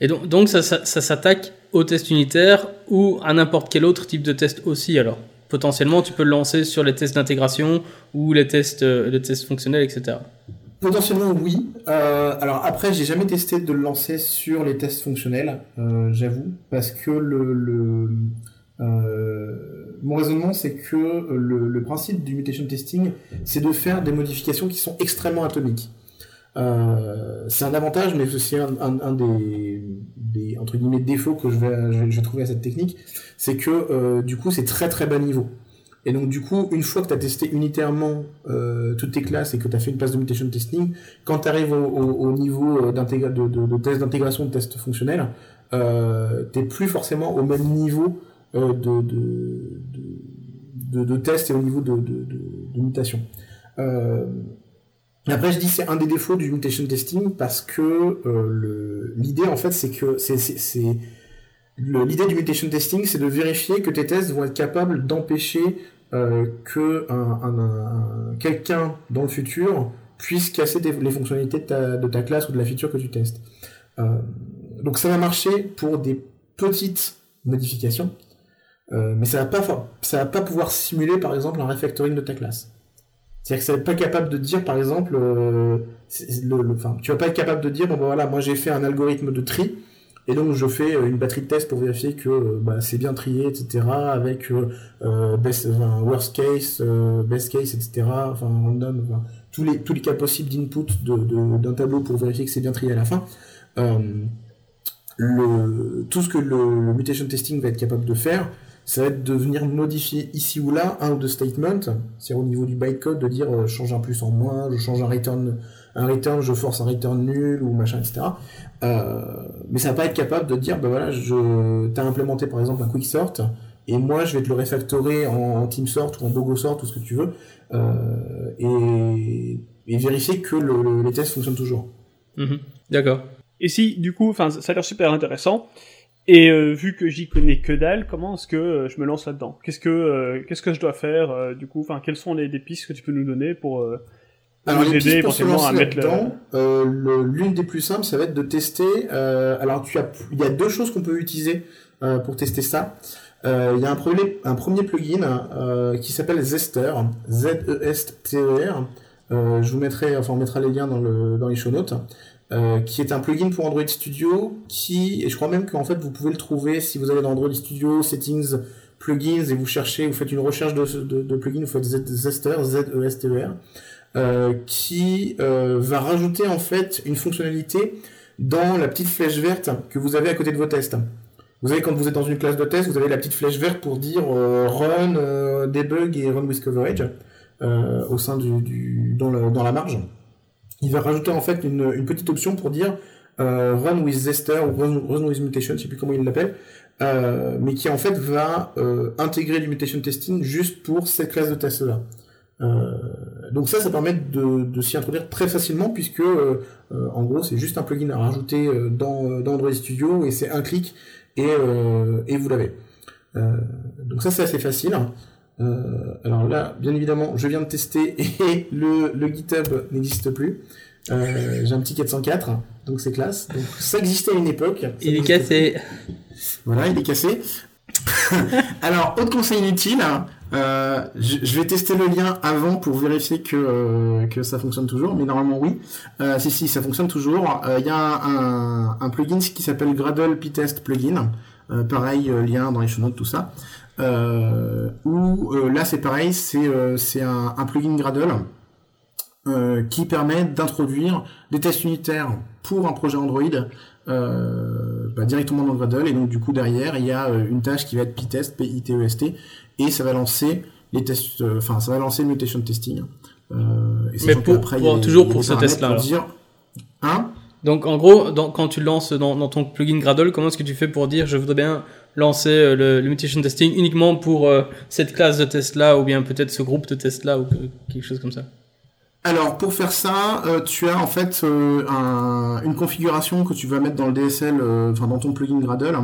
Et donc donc ça, ça, ça s'attaque au test unitaire ou à n'importe quel autre type de test aussi alors? Potentiellement, tu peux le lancer sur les tests d'intégration ou les tests les tests fonctionnels, etc. Potentiellement oui. Euh, alors après, j'ai jamais testé de le lancer sur les tests fonctionnels, euh, j'avoue, parce que euh, mon raisonnement c'est que le, principe du mutation testing, c'est de faire des modifications qui sont extrêmement atomiques. C'est un avantage, mais c'est aussi un, des, entre guillemets défauts que je vais, je vais trouver à cette technique, c'est que du coup c'est très très bas niveau. Et donc du coup, une fois que tu as testé unitairement euh, toutes tes classes et que tu as fait une passe de mutation testing, quand tu arrives au, au, niveau euh, de, test d'intégration, de test fonctionnel, euh, t'es plus forcément au même niveau euh, de, test et au niveau de, mutation. Après, je dis c'est un des défauts du mutation testing parce que l'idée en fait c'est que l'idée du mutation testing, c'est de vérifier que tes tests vont être capables d'empêcher euh, que un, un, quelqu'un dans le futur puisse casser les fonctionnalités de ta, classe ou de la feature que tu testes. Euh, donc ça va marcher pour des petites modifications, euh, mais ça va pas ça va pas pouvoir simuler par exemple un refactoring de ta classe. C'est-à-dire que ça va pas capable de dire par exemple, le, le, tu vas pas être capable de dire bon ben voilà moi j'ai fait un algorithme de tri et donc je fais euh, une batterie de tests pour vérifier que euh, bah, c'est bien trié, etc. Avec euh, best, worst case, best case, etc. Enfin random, tous les cas possibles d'input d'un tableau pour vérifier que c'est bien trié à la fin. Tout ce que le, mutation testing va être capable de faire, ça va être de venir modifier ici ou là un ou deux statements, c'est au niveau du bytecode de dire je change un plus en moins, je change un return un return, je force un return nul ou machin, etc. Euh, mais ça va pas être capable de dire, ben voilà, je, t'as implémenté par exemple un quick sort, et moi je vais te le refactorer en, en team sort ou en bogo sort, tout ce que tu veux, euh, et, et, vérifier que le, le, les tests fonctionnent toujours. Mm-hmm. D'accord. Et si, du coup, enfin, ça a l'air super intéressant. Et euh, vu que j'y connais que dalle, comment est-ce que euh, je me lance là-dedans? Qu'est-ce que euh, qu'est-ce que je dois faire euh, du coup? Enfin, quelles sont les, les, pistes que tu peux nous donner pour alors, lancer là-dedans, euh, l'une des plus simples, ça va être de tester. Euh, alors, tu as, il y a deux choses qu'on peut utiliser euh, pour tester ça. Il y a un premier, un premier plugin qui s'appelle Zester, Z-E-S-T-E-R. Je vous mettrai, enfin, on mettra les liens dans, le, dans les show notes. Euh, qui est un plugin pour Android Studio, qui, et je crois même qu'en fait vous pouvez le trouver si vous allez dans Android Studio, Settings, Plugins, et vous cherchez, vous faites une recherche de, de, de plugin, vous faites Zester, Z-E-S-T-E-R. Euh, qui euh, va rajouter en fait une fonctionnalité dans la petite flèche verte que vous avez à côté de vos tests. Vous savez, quand vous êtes dans une classe de test, vous avez la petite flèche verte pour dire euh, run, debug et run with coverage au sein du, dans, la marge. Il va rajouter en fait une, petite option pour dire run with zester ou run, with mutation, je sais plus comment il l'appelle, mais qui en fait va intégrer du mutation testing juste pour cette classe de test là. Euh, donc ça, ça permet de, de s'y introduire très facilement puisque euh, euh, en gros c'est juste un plugin à rajouter dans, dans Android Studio et c'est un clic et, et vous l'avez. donc ça c'est assez facile. alors là, bien évidemment, je viens de tester et le, le GitHub n'existe plus. J'ai un petit 404, donc c'est classe. Donc ça existait à une époque. Il est cassé. Voilà, il est cassé. alors, autre conseil inutile, euh, je, vais tester le lien avant pour vérifier que, euh, ça fonctionne toujours, mais normalement oui. Euh, si, si, ça fonctionne toujours. Il y a un, plugin qui s'appelle Gradle P-Test Plugin. pareil, lien dans les show notes, tout ça. où là, c'est pareil, c'est un plugin Gradle qui permet d'introduire des tests unitaires pour un projet Android bah, directement dans Gradle et donc du coup derrière il y a une tâche qui va être p-test, P-I-T-E-S-T et ça va lancer les tests, euh, enfin ça va lancer le mutation testing. Euh, Mais pour, toujours pour ce test-là. Hein? Donc en gros, quand tu lances dans, ton plugin Gradle, comment est-ce que tu fais pour dire je voudrais bien lancer euh, le, mutation testing uniquement pour cette classe de test là ou bien peut-être ce groupe de test là ou quelque chose comme ça? Alors pour faire ça, euh, tu as en fait euh, une configuration que tu vas mettre dans le DSL, euh, enfin dans ton plugin Gradle.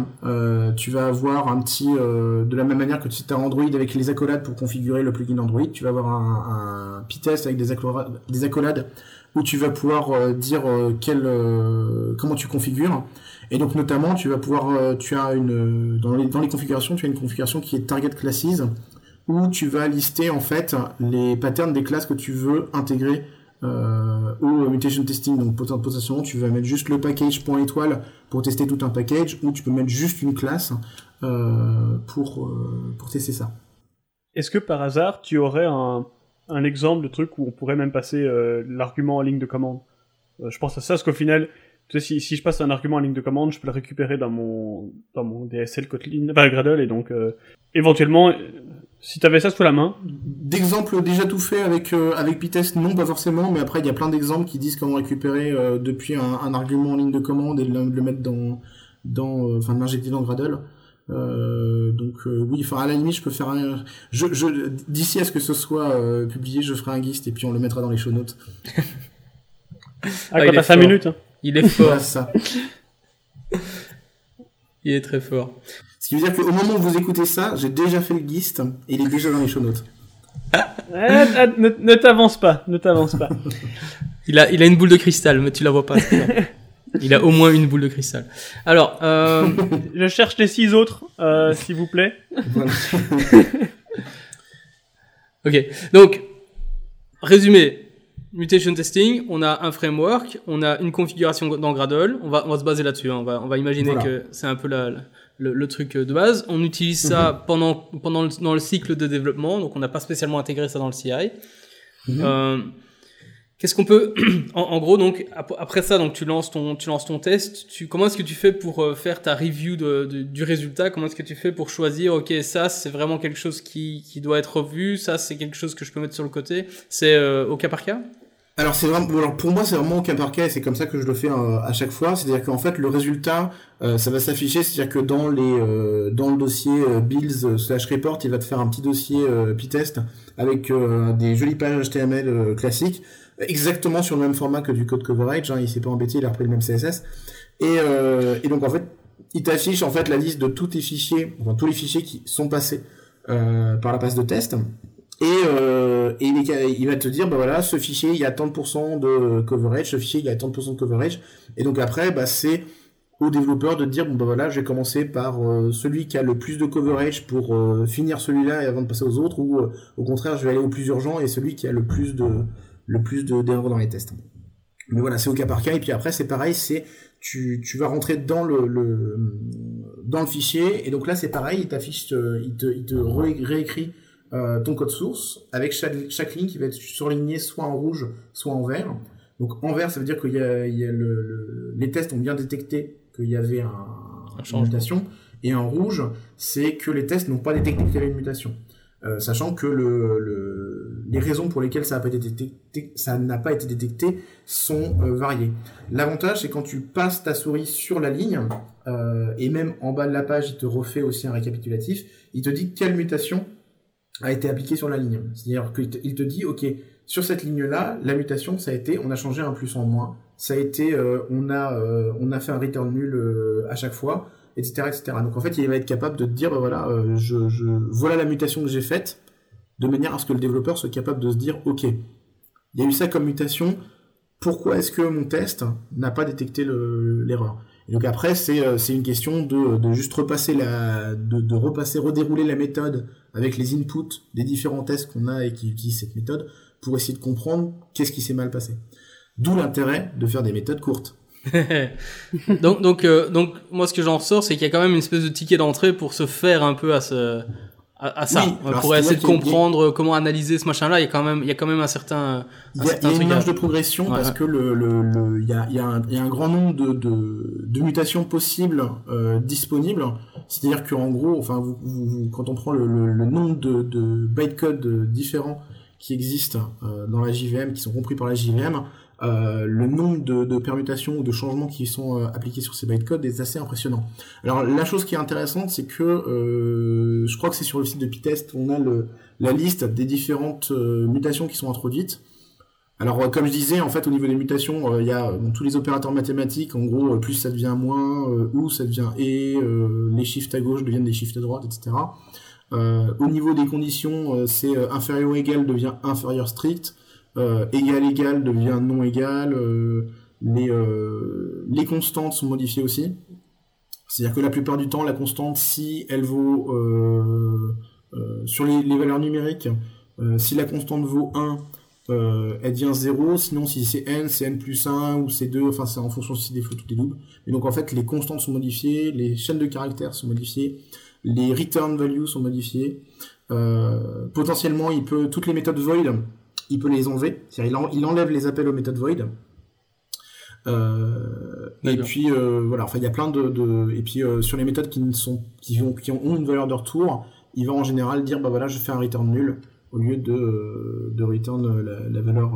tu vas avoir un petit, de la même manière que tu as Android avec les accolades pour configurer le plugin Android, tu vas avoir un, un p-test avec des, accolades, des accolades où tu vas pouvoir dire comment tu configures. Et donc notamment, tu vas pouvoir, tu as une dans les configurations, tu as une configuration qui est target classes où tu vas lister en fait les patterns des classes que tu veux intégrer euh, au mutation testing. Donc potentiellement tu vas mettre juste le package point étoile pour tester tout un package, ou tu peux mettre juste une classe euh, pour, euh, pour tester ça. Est-ce que par hasard tu aurais un, un exemple de truc où on pourrait même passer l'argument en ligne de commande? Je pense à ça parce qu'au final, si, si je passe un argument en ligne de commande, je peux le récupérer dans mon dans mon DSL Kotlin, enfin Gradle, et donc éventuellement si t'avais ça sous la main. D'exemples déjà tout fait avec euh, avec Pitest, non pas forcément, mais après il y a plein d'exemples qui disent comment récupérer euh, depuis un, argument en ligne de commande et le, mettre dans dans euh, enfin l'injecter dans Gradle. donc oui, enfin à la limite je peux faire un je, je d'ici à ce que ce soit publié, je ferai un gist et puis on le mettra dans les show notes. ah, ah quand t'as 5 minutes. Hein. Il est fort. ça. il est très fort. Ce qui veut dire qu'au moment où vous écoutez ça, j'ai déjà fait le gist et il est déjà dans les show notes. Eh, ne, t'avance pas, ne t'avance pas. il a, il a une boule de cristal, mais tu la vois pas. il a au moins une boule de cristal. Alors, euh... je cherche les six autres, euh, s'il vous plaît. ok, donc résumé. Mutation testing, on a un framework, on a une configuration dans Gradle, on va, on va se baser là-dessus, hein. on, va, on va imaginer que c'est un peu la, le, truc de base. On utilise ça mhm. pendant, pendant le, dans le cycle de développement, donc on n'a pas spécialement intégré ça dans le CI. Mhm. Euh, Qu'est-ce qu'on peut, en, gros, donc après ça, donc tu lances ton, tu lances ton test. Tu, comment est-ce que tu fais pour euh, faire ta review de, du résultat? Comment est-ce que tu fais pour choisir Ok, ça c'est vraiment quelque chose qui, qui doit être revu. Ça c'est quelque chose que je peux mettre sur le côté. C'est euh, au cas par cas? Alors c'est vraiment, alors pour moi c'est vraiment au cas par cas et c'est comme ça que je le fais euh, à chaque fois. C'est-à-dire qu'en fait le résultat, euh, ça va s'afficher, c'est-à-dire que dans les euh, dans le dossier builds slash report, il va te faire un petit dossier p-test avec des jolies pages HTML classiques, exactement sur le même format que du code coverage. Hein, il s'est pas embêté, il a repris le même CSS. Et, et donc en fait, il t'affiche en fait la liste de tous tes fichiers, enfin tous les fichiers qui sont passés par la passe de test. Et, euh, il, va te dire, bah voilà, ce fichier, il y a tant de pourcents de coverage, ce fichier, il y a tant de pourcents de coverage. Et donc après, bah, c'est au développeur de dire, bon bah voilà, je vais commencer par euh, celui qui a le plus de coverage pour euh, finir celui-là et avant de passer aux autres, ou euh, au contraire, je vais aller au plus urgent et celui qui a le plus de le plus de d'erreurs dans les tests. Mais voilà, c'est au cas par cas. Et puis après, c'est pareil, c'est tu, tu vas rentrer dans le, le dans le fichier et donc là c'est pareil, il t'affiche, il te il te ré- réécrit euh, ton code source avec chaque chaque ligne qui va être surlignée soit en rouge, soit en vert. Donc en vert, ça veut dire qu'il y a, il y a le, le- les tests ont bien détecté qu'il y avait un, une mutation. Et en rouge, c'est que les tests n'ont pas détecté qu'il y avait une mutation. Euh, sachant que le, le- les raisons pour lesquelles ça n'a pas été détecté, ça n'a pas été détecté sont euh, variées. L'avantage, c'est quand tu passes ta souris sur la ligne, euh, et même en bas de la page, il te refait aussi un récapitulatif, il te dit quelle mutation a été appliquée sur la ligne. C'est-à-dire qu'il te, dit, ok, sur cette ligne-là, la mutation, ça a été, on a changé un plus en moins, ça a été, euh, on a, euh, on a fait un return nul euh, à chaque fois, etc., etc. Donc en fait, il va être capable de te dire, voilà, voilà la mutation que j'ai faite, de manière à ce que le développeur soit capable de se dire, ok, il y a eu ça comme mutation, pourquoi est-ce que mon test n'a pas détecté le- l'erreur? Donc après, c'est euh, c'est une question de, de juste repasser la, de, de repasser, redérouler la méthode avec les inputs des différents tests qu'on a et qui utilisent cette méthode pour essayer de comprendre qu'est-ce qui s'est mal passé. D'où l'intérêt de faire des méthodes courtes. donc, donc, euh, donc, moi, ce que j'en ressors, c'est qu'il y a quand même une espèce de ticket d'entrée pour se faire un peu à ce, à, à ça, Oui, Euh, alors pour essayer de a- comprendre comment analyser ce machin-là. Il y a quand même, il y a quand même un certain, Il y a, certain y a une truc à- marge de progression Ouais, parce que le, le, le- y a, il y, a un, y a un grand nombre de, de, de mutations possibles euh, disponibles. C'est-à-dire qu'en gros, enfin, vous, vous- vous- quand on prend le, le, le nombre de, de bytecodes euh, différents qui existent euh, dans la JVM, qui sont compris par la JVM, euh, le nombre de, permutations ou de changements qui sont euh, appliqués sur ces bytecodes est assez impressionnant. Alors la chose qui est intéressante, c'est que euh, je crois que c'est sur le site de Pitest, on a la liste des différentes mutations qui sont introduites. Alors, comme je disais, en fait, au niveau des mutations, il y a tous les opérateurs mathématiques. En gros, plus ça devient moins, ou ça devient et, les shifts à gauche deviennent des shifts à droite, etc. Au niveau des conditions, c'est inférieur ou égal devient inférieur strict, égal égal devient non égal. euh, les euh, les constantes sont modifiées aussi. C'est-à-dire que la plupart du temps, la constante, si elle vaut euh, euh, sur les, les valeurs numériques, euh, si la constante vaut 1, euh, elle devient 0, sinon si c'est n, c'est n plus 1 ou c'est 2, enfin c'est en fonction si c'est des flottes ou des doubles. Et donc en fait les constantes sont modifiées, les chaînes de caractères sont modifiées, les return values sont modifiées. Euh, potentiellement il peut toutes les méthodes void, il peut les enlever, c'est-à-dire il, en- il enlève les appels aux méthodes void. Euh, et puis euh, voilà, enfin il y a plein de, de et puis euh, sur les méthodes qui ne sont qui ont, qui ont une valeur de retour, il va en général dire bah voilà je fais un return nul au lieu de de return la, la valeur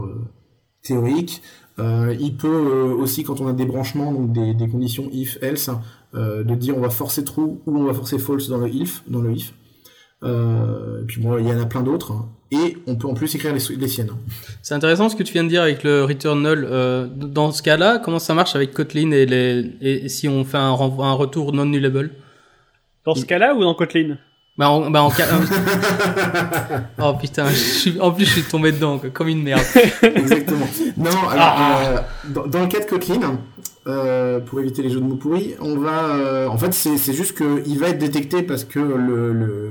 théorique. Il peut aussi quand on a des branchements donc des, des conditions if else de dire on va forcer true ou on va forcer false dans le if dans le if. Euh, et puis bon il y en a plein d'autres et on peut en plus écrire les, les siennes. C'est intéressant ce que tu viens de dire avec le return null. Euh, dans ce cas-là, comment ça marche avec Kotlin et, les, et si on fait un, renvoi- un retour non nullable? Dans ce cas-là ou dans Kotlin? Bah en, bah en oh putain, je suis- en plus je suis tombé dedans quoi, comme une merde. Exactement. Non, alors, Ah. euh, dans, dans le cas de Kotlin, euh, pour éviter les jeux de mots pourris, on va, euh, en fait, c'est juste que il va être détecté parce que le le le,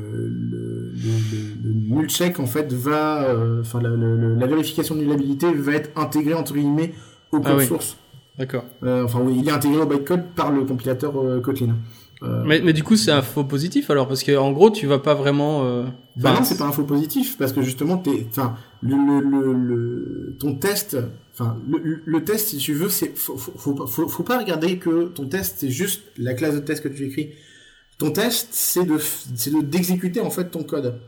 le, le- le null check en fait va, euh, enfin la, la vérification de nullabilité va être intégrée entre guillemets au code Ah oui. source. D'accord. Euh, enfin oui, il est intégré au bytecode par le compilateur euh, Kotlin. Euh, Mais, mais du coup c'est un faux positif alors parce que en gros tu vas pas vraiment. Euh... Bah enfin, non, c'est pas un faux positif parce que justement, t'es, enfin, le, le, le, ton test, enfin, le, test, si tu veux, c'est, faut, faut, faut, pas- faut, faut pas regarder que ton test, c'est juste la classe de test que tu écris. Ton test, c'est de, c'est de d'exécuter en fait ton code.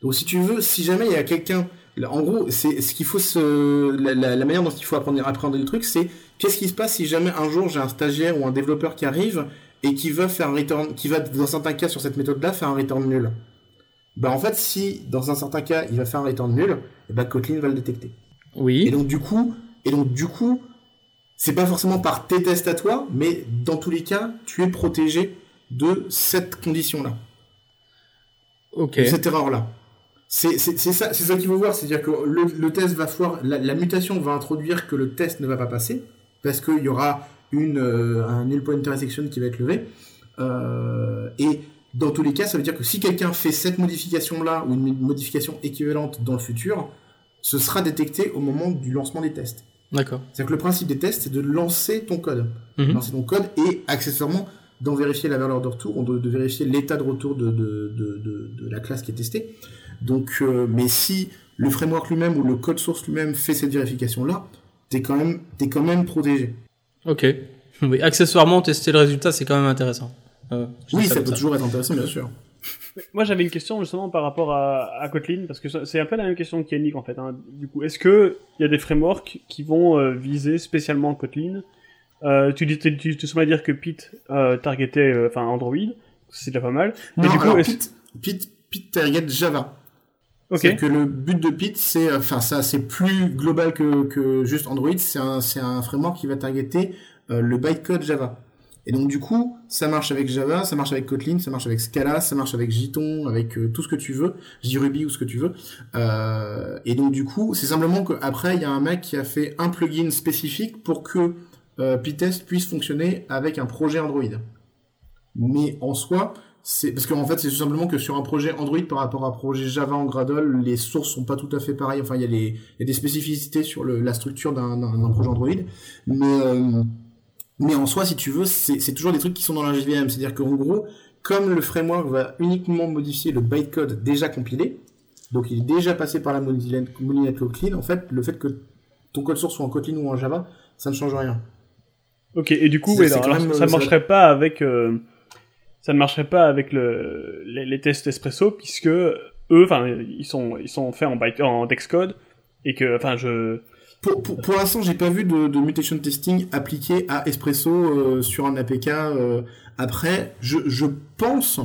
Donc, si tu veux, si jamais il y a quelqu'un, en gros, c'est ce qu'il faut se, la, la, la manière dont il faut apprendre, apprendre le truc, c'est qu'est-ce qui se passe si jamais un jour j'ai un stagiaire ou un développeur qui arrive et qui va faire un return, qui va dans certains cas sur cette méthode-là faire un return nul. Bah en fait, si dans un certain cas il va faire un return nul, et bah Kotlin va le détecter. Et Oui. donc du coup, et donc du coup, c'est pas forcément par tes tests à toi, mais dans tous les cas, tu es protégé de cette condition-là, Ok. de cette erreur-là. C'est ça, c'est ça qu'il faut voir, c'est-à-dire que le, le, test va foire, la, la, mutation va introduire que le test ne va pas passer parce qu'il y aura une euh, un null point intersection qui va être levé. Euh, et dans tous les cas, ça veut dire que si quelqu'un fait cette modification-là ou une modification équivalente dans le futur, ce sera détecté au moment du lancement des tests. D'accord. C'est-à-dire que le principe des tests, c'est de lancer ton code. Mhm. Lancer ton code et accessoirement d'en vérifier la valeur de retour, de, de vérifier l'état de retour de, de, de, de, la classe qui est testée. Donc, euh, mais si le framework lui-même ou le code source lui-même fait cette vérification-là, t'es quand même, t'es quand même protégé. Ok. Oui, accessoirement, tester le résultat, c'est quand même intéressant. Euh, oui, ça peut toujours être intéressant, bien sûr. Moi, j'avais une question justement par rapport à, à Kotlin, parce que c'est un peu la même question qu'Yannick en fait. Hein. Du coup, est-ce que il y a des frameworks qui vont euh, viser spécialement Kotlin? Euh, Tu, tu, tu, te souviens dire que Pete euh, targetait, euh, enfin Android, c'est déjà pas mal. Mais du coup, alors, Pete, Pete, Pete target Java. Okay. C'est que le but de Pete, c'est, enfin ça, c'est plus global que, que juste Android. C'est un, c'est un framework qui va targeter le bytecode Java. Et donc du coup, ça marche avec Java, ça marche avec Kotlin, ça marche avec Scala, ça marche avec Jython, avec euh, tout ce que tu veux, JRuby ou ce que tu veux. Euh, et donc du coup, c'est simplement qu'après, il y a un mec qui a fait un plugin spécifique pour que euh, Pytest puisse fonctionner avec un projet Android. Mais en soi, c'est parce qu'en fait, c'est tout simplement que sur un projet Android par rapport à un projet Java en Gradle, les sources sont pas tout à fait pareilles. Enfin, il y a, les, y a des spécificités sur le, la structure d'un projet Android, mais euh, mais en soi, si tu veux, c'est toujours des trucs qui sont dans la JVM. C'est-à-dire qu'en gros, comme le framework va uniquement modifier le bytecode déjà compilé, donc il est déjà passé par la moulinette Kotlin, en fait, le fait que ton code source soit en Kotlin ou en Java, ça ne change rien. Ok, et du coup, ça ne marcherait pas avec, euh, ça ne marcherait pas avec le, les, tests Espresso, puisque eux, enfin, ils sont, ils sont faits en byte, en Dexcode, et que, enfin, je, pour, pour, l'instant, j'ai pas vu de, mutation testing appliqué à Espresso euh, sur un APK. Euh. Après, je, je pense,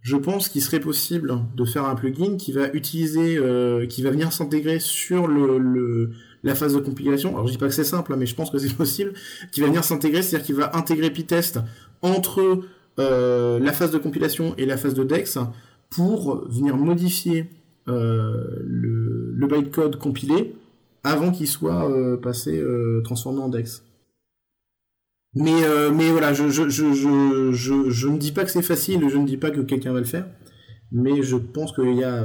je pense qu'il serait possible de faire un plugin qui va utiliser, euh, qui va venir s'intégrer sur le, le, la phase de compilation. Alors je dis pas que c'est simple, hein, mais je pense que c'est possible. Qui va venir s'intégrer, c'est-à-dire qu'il va intégrer Pytest entre la phase de compilation et la phase de Dex pour venir modifier le, le bytecode compilé avant qu'il soit euh, passé euh, transformé en Dex. Mais euh, mais voilà, je je, je je je ne dis pas que c'est facile, je ne dis pas que quelqu'un va le faire, mais je pense qu'il y a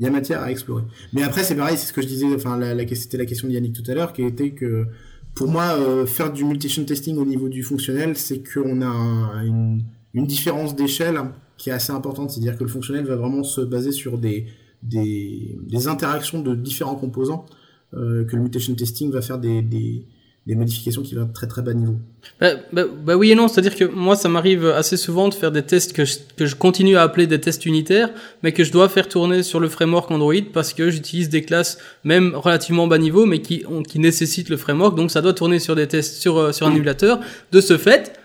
y a matière à explorer. Mais après c'est pareil, c'est ce que je disais, enfin la c'était la question de Yannick tout à l'heure, qui était que pour moi faire du multition testing au niveau du fonctionnel, c'est qu'on a une, une différence d'échelle qui est assez importante, c'est-à-dire que le fonctionnel va vraiment se baser sur des des, des interactions de différents composants euh, que le mutation testing va faire des, des, des modifications qui vont très très bas niveau. Bah, bah, bah oui et non, c'est-à-dire que moi ça m'arrive assez souvent de faire des tests que je, que je continue à appeler des tests unitaires, mais que je dois faire tourner sur le framework Android parce que j'utilise des classes même relativement bas niveau, mais qui, ont, qui nécessitent le framework, donc ça doit tourner sur des tests sur, euh, sur un émulateur. De ce fait,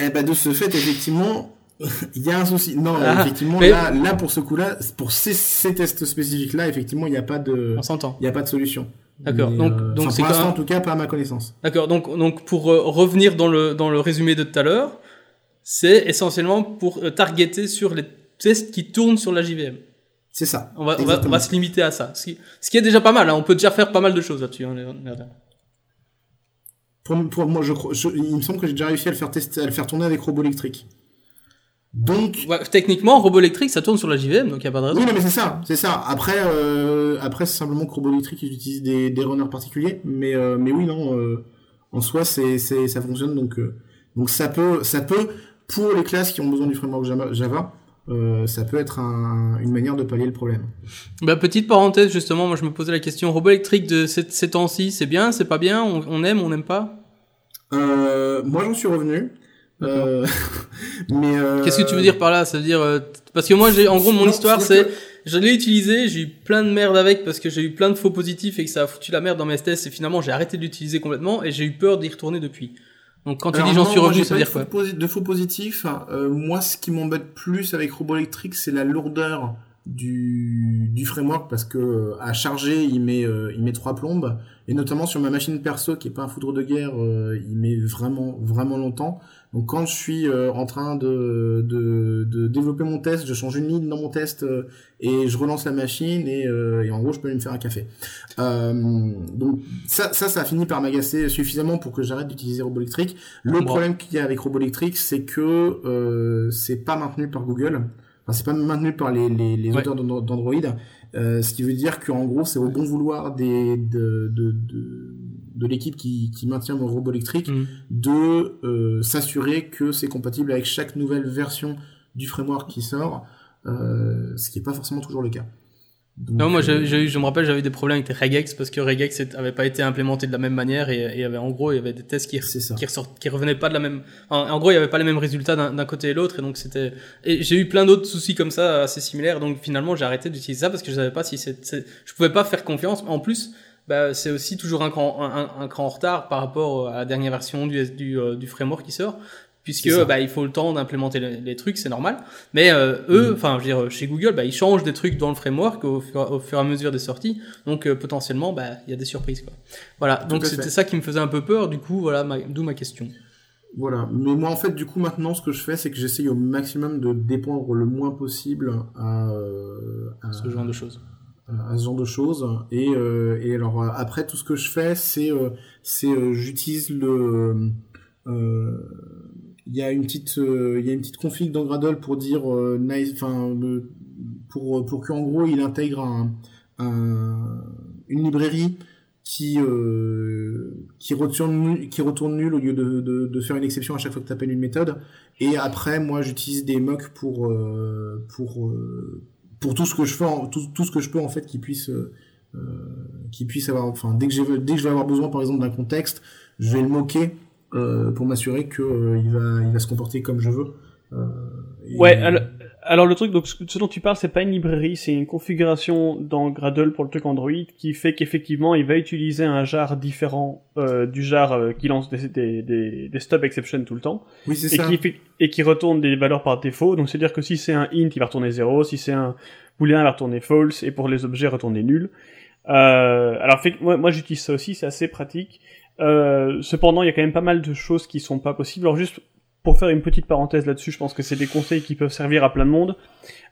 eh ben de ce fait, effectivement, il y a un souci. Non, ah, effectivement, là, là, pour ce coup-là, pour ces, ces tests spécifiques-là, effectivement, il n'y a pas de, on s'entend. Il n'y a pas de solution. D'accord. Donc, euh, donc c'est en tout cas, pas à ma connaissance. D'accord. Donc, donc, pour euh, revenir dans le, dans le résumé de tout à l'heure, c'est essentiellement pour euh, targeter sur les tests qui tournent sur la JVM. C'est ça. On va, on va, on va, se limiter à ça. Ce qui, ce qui est déjà pas mal, hein. On peut déjà faire pas mal de choses là-dessus, hein, pour, pour, moi, je, je, il me semble que j'ai déjà réussi à le faire tester, à le faire tourner avec robot électrique. Donc ouais, techniquement, robot électrique, ça tourne sur la JVM, donc il y a pas de raison. Oui, non, mais c'est ça, c'est ça. Après, euh, après, c'est simplement que robot électrique, ils utilisent des, des runners particuliers, mais euh, mais oui, non, euh, en soi, c'est c'est ça fonctionne, donc euh, donc ça peut ça peut pour les classes qui ont besoin du framework Java, Java euh, ça peut être un, une manière de pallier le problème. Bah, petite parenthèse, justement, moi je me posais la question, robot électrique de ces, ces temps-ci, c'est bien, c'est pas bien, on, on aime, on n'aime pas? Euh, Moi j'en suis revenu. Euh, mais euh... qu'est-ce que tu veux dire par là? Ça veut dire euh, parce que moi j'ai en gros mon histoire c'est je l'ai utilisé, j'ai eu plein de merde avec parce que j'ai eu plein de faux positifs et que ça a foutu la merde dans mes tests et finalement j'ai arrêté de l'utiliser complètement et j'ai eu peur d'y retourner depuis. Donc quand tu dis j'en suis revenu, ça veut dire quoi De faux positifs, euh, moi ce qui m'embête plus avec Robot Electric, c'est la lourdeur du, du framework parce que à charger il met il met trois plombes et notamment sur ma machine perso qui est pas un foudre de guerre il met vraiment vraiment longtemps Donc quand je suis euh, en train de, de, de, développer mon test, je change une ligne dans mon test euh, et je relance la machine et, euh, et, en gros je peux me faire un café. donc ça, ça, ça a fini par m'agacer suffisamment pour que j'arrête d'utiliser Roboelectric. Le problème qu'il y a avec Roboelectric, c'est que c'est pas maintenu par Google. Enfin, c'est pas maintenu par les, les, les auteurs d'Android. ce qui veut dire qu'en gros, c'est au bon vouloir des, de, de, de de l'équipe qui, qui, maintient mon robot électrique mm. de euh, s'assurer que c'est compatible avec chaque nouvelle version du framework qui sort, euh, ce qui n'est pas forcément toujours le cas. non, moi, euh, j'ai eu, je me rappelle, j'avais des problèmes avec regex parce que regex n'avait pas été implémenté de la même manière et, il y avait, en gros, il y avait des tests qui, qui, qui revenaient pas de la même, en, gros, il y avait pas les mêmes résultats d'un côté et l'autre et donc c'était, et j'ai eu plein d'autres soucis comme ça assez similaires donc finalement j'ai arrêté d'utiliser ça parce que je savais pas si c'est, je pouvais pas faire confiance. En plus, bah, c'est aussi toujours un cran, un, un, cran en retard par rapport à la dernière version du, du, euh, du framework qui sort puisque bah, il faut le temps d'implémenter les, trucs, c'est normal. Mais euh, eux, mm. enfin, je veux dire, chez Google, bah, ils changent des trucs dans le framework au fur, au fur et à mesure des sorties, donc euh, potentiellement, bah, il y a des surprises, quoi. Voilà, donc c'était ça qui me faisait un peu peur, du coup, voilà, d'où ma question. Voilà, mais moi en fait, du coup, maintenant, ce que je fais, c'est que j'essaye au maximum de dépendre le moins possible à, à ce genre de choses à ce genre de choses. Et, euh, et alors euh, après tout ce que je fais c'est euh, c'est j'utilise le il y a une petite il y a une petite config dans Gradle pour dire nice enfin pour pour qu'en gros il intègre un, un une librairie qui qui retourne qui retourne nul au lieu de, de, de faire une exception à chaque fois que tu appelles une méthode. Et après moi j'utilise des mocks pour pour pour tout ce que je fais, tout, tout ce que je peux en fait qui puisse euh, euh qui puisse avoir, enfin dès que j'ai dès que je vais avoir besoin par exemple d'un contexte, je vais le moquer euh, pour m'assurer que euh, il va il va se comporter comme je veux. Euh, ouais. Alors, alors, le truc donc ce dont tu parles c'est pas une librairie, c'est une configuration dans Gradle pour le truc Android qui fait qu'effectivement il va utiliser un jar différent du jar qui lance des, des, des, des stop exceptions tout le temps. Oui c'est ça. Qui et qui retourne des valeurs par défaut. Donc c'est à dire que si c'est un int il va retourner 0, si c'est un boolean il va retourner false et pour les objets retourner nul. Euh, alors fait, moi, moi j'utilise ça aussi, c'est assez pratique. Euh, cependant, il y a quand même pas mal de choses qui sont pas possibles. Alors juste pour faire une petite parenthèse là-dessus, je pense que c'est des conseils qui peuvent servir à plein de monde.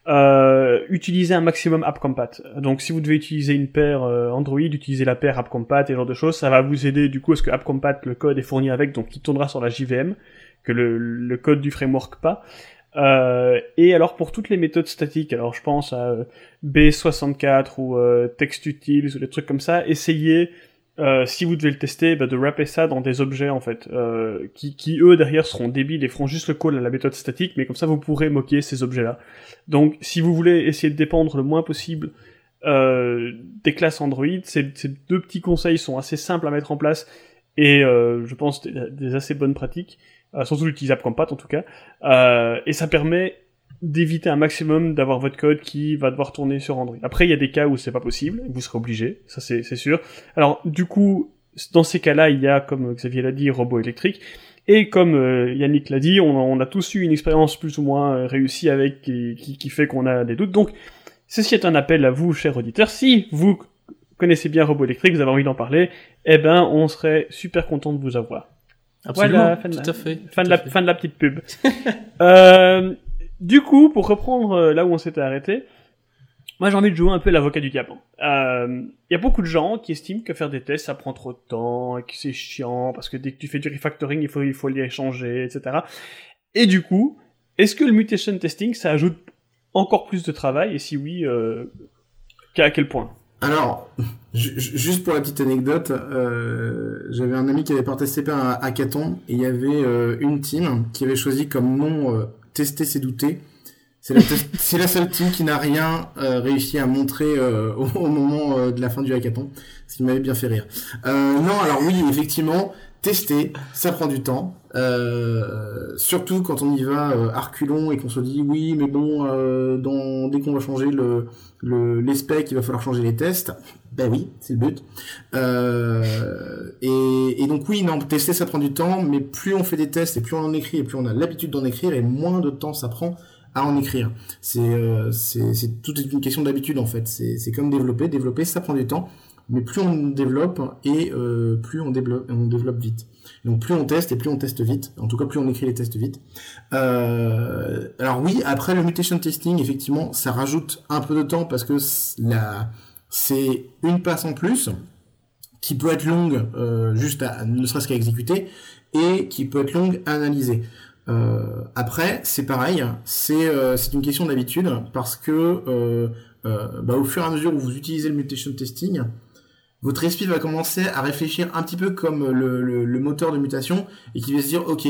Euh, utilisez un maximum AppCompat. Donc si vous devez utiliser une paire euh, Android, utilisez la paire AppCompat et ce genre de choses. Ça va vous aider du coup parce que AppCompat, le code est fourni avec, donc il tournera sur la JVM, que le, code du framework pas. Euh, et alors pour toutes les méthodes statiques, alors je pense à euh, B64 ou TextUtils ou des trucs comme ça, essayez euh, si vous devez le tester, bah, de wrapper ça dans des objets en fait, euh, qui, qui eux derrière seront débiles et feront juste le call à la méthode statique, mais comme ça vous pourrez moquer ces objets-là. Donc si vous voulez essayer de dépendre le moins possible euh, des classes Android, ces, deux petits conseils sont assez simples à mettre en place et je pense des, assez bonnes pratiques. Euh, surtout l'utilisable comme en tout cas, euh, et ça permet d'éviter un maximum d'avoir votre code qui va devoir tourner sur Android. Après, il y a des cas où c'est pas possible, vous serez obligé, ça c'est sûr. Alors, du coup, dans ces cas-là, il y a, comme Xavier l'a dit, robot électrique. Et comme euh, Yannick l'a dit, on, on, a tous eu une expérience plus ou moins réussie avec qui, qui fait qu'on a des doutes. Donc, ceci est un appel à vous, chers auditeurs. Si vous connaissez bien Robot électrique, vous avez envie d'en parler, eh ben, on serait super content de vous avoir. Absolument, fin, tout à fait. Fin, de la, fin de la petite pub. euh, du coup, pour reprendre euh, là où on s'était arrêté, moi j'ai envie de jouer un peu l'avocat du diable. Il euh, y a beaucoup de gens qui estiment que faire des tests ça prend trop de temps, et que c'est chiant, parce que dès que tu fais du refactoring, il faut, il faut les changer, etc. Et du coup, est-ce que le mutation testing ça ajoute encore plus de travail, et si oui, euh, à quel point? Alors, juste pour la petite anecdote, j'avais un ami qui avait participé à un hackathon et il y avait une team qui avait choisi comme nom tester c'est douter. C'est la, la, seule team qui n'a rien euh, réussi à montrer au, au, moment de la fin du hackathon, ce qui m'avait bien fait rire. non, alors oui, effectivement, tester, ça prend du temps. Euh, surtout quand on y va euh, arculon et qu'on se dit oui mais bon euh, dans, dès qu'on va changer le, le, les specs il va falloir changer les tests ben oui c'est le but euh, oui non tester ça prend du temps mais plus on fait des tests et plus on en écrit et plus on a l'habitude d'en écrire et moins de temps ça prend à en écrire c'est c'est tout est une question d'habitude en fait c'est comme développer développer ça prend du temps mais plus on développe et euh, plus on développe, on développe vite. Donc plus on teste et plus on teste vite. En tout cas, plus on écrit les tests vite. Euh, alors oui, après le mutation testing, effectivement, ça rajoute un peu de temps parce que c'est une passe en plus qui peut être longue euh, juste à, ne serait-ce qu'à exécuter et qui peut être longue à analyser. Euh, après, c'est pareil, c'est euh, c'est une question d'habitude parce que bah, au fur et à mesure où vous utilisez le mutation testing, votre esprit va commencer à réfléchir un petit peu comme le, le, moteur de mutation et qui va se dire ok,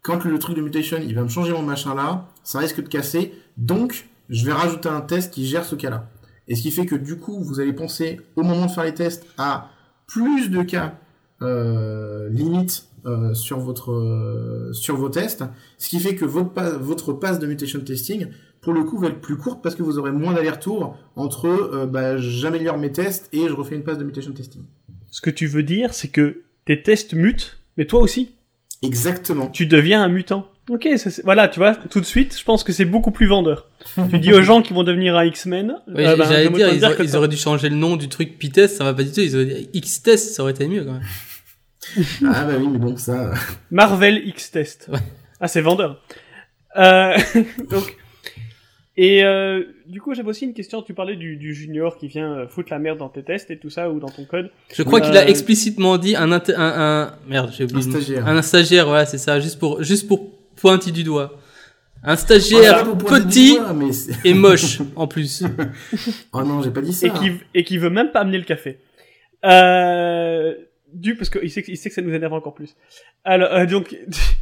quand le truc de mutation il va me changer mon machin là, ça risque de casser, donc je vais rajouter un test qui gère ce cas-là. Et ce qui fait que du coup vous allez penser au moment de faire les tests à plus de cas euh, limites euh, sur votre euh, sur vos tests, ce qui fait que votre votre passe de mutation testing pour le coup va être plus courte parce que vous aurez moins d'aller-retour entre euh, bah, j'améliore mes tests et je refais une passe de mutation testing. Ce que tu veux dire, c'est que tes tests mutent, mais toi aussi? Exactement. Tu deviens un mutant. Ok, voilà, tu vois, tout de suite, je pense que c'est beaucoup plus vendeur. tu dis aux gens qui vont devenir un X-Men. Oui, euh, bah, j'allais dire, ils, auraient dû changer le nom du truc P-Test, ça va pas du tout. Ils auraient dit X-Test, ça aurait été mieux quand même ah bah oui, mais bon, ça... Marvel X-Test. Ah, c'est vendeur. Euh, donc... Et euh, du coup, j'avais aussi une question. Tu parlais du, du, junior qui vient euh, foutre la merde dans tes tests et tout ça ou dans ton code. Je crois qu'il a euh, explicitement dit un, un, un merde, j'ai oublié. Un stagiaire. Un stagiaire, voilà, c'est ça, juste pour juste pour pointer du doigt. Un stagiaire petit et moche en plus. oh non, j'ai pas dit ça. Et qui et qui veut même pas amener le café. Euh, du parce qu'il sait, il sait que ça nous énerve encore plus. Alors euh, donc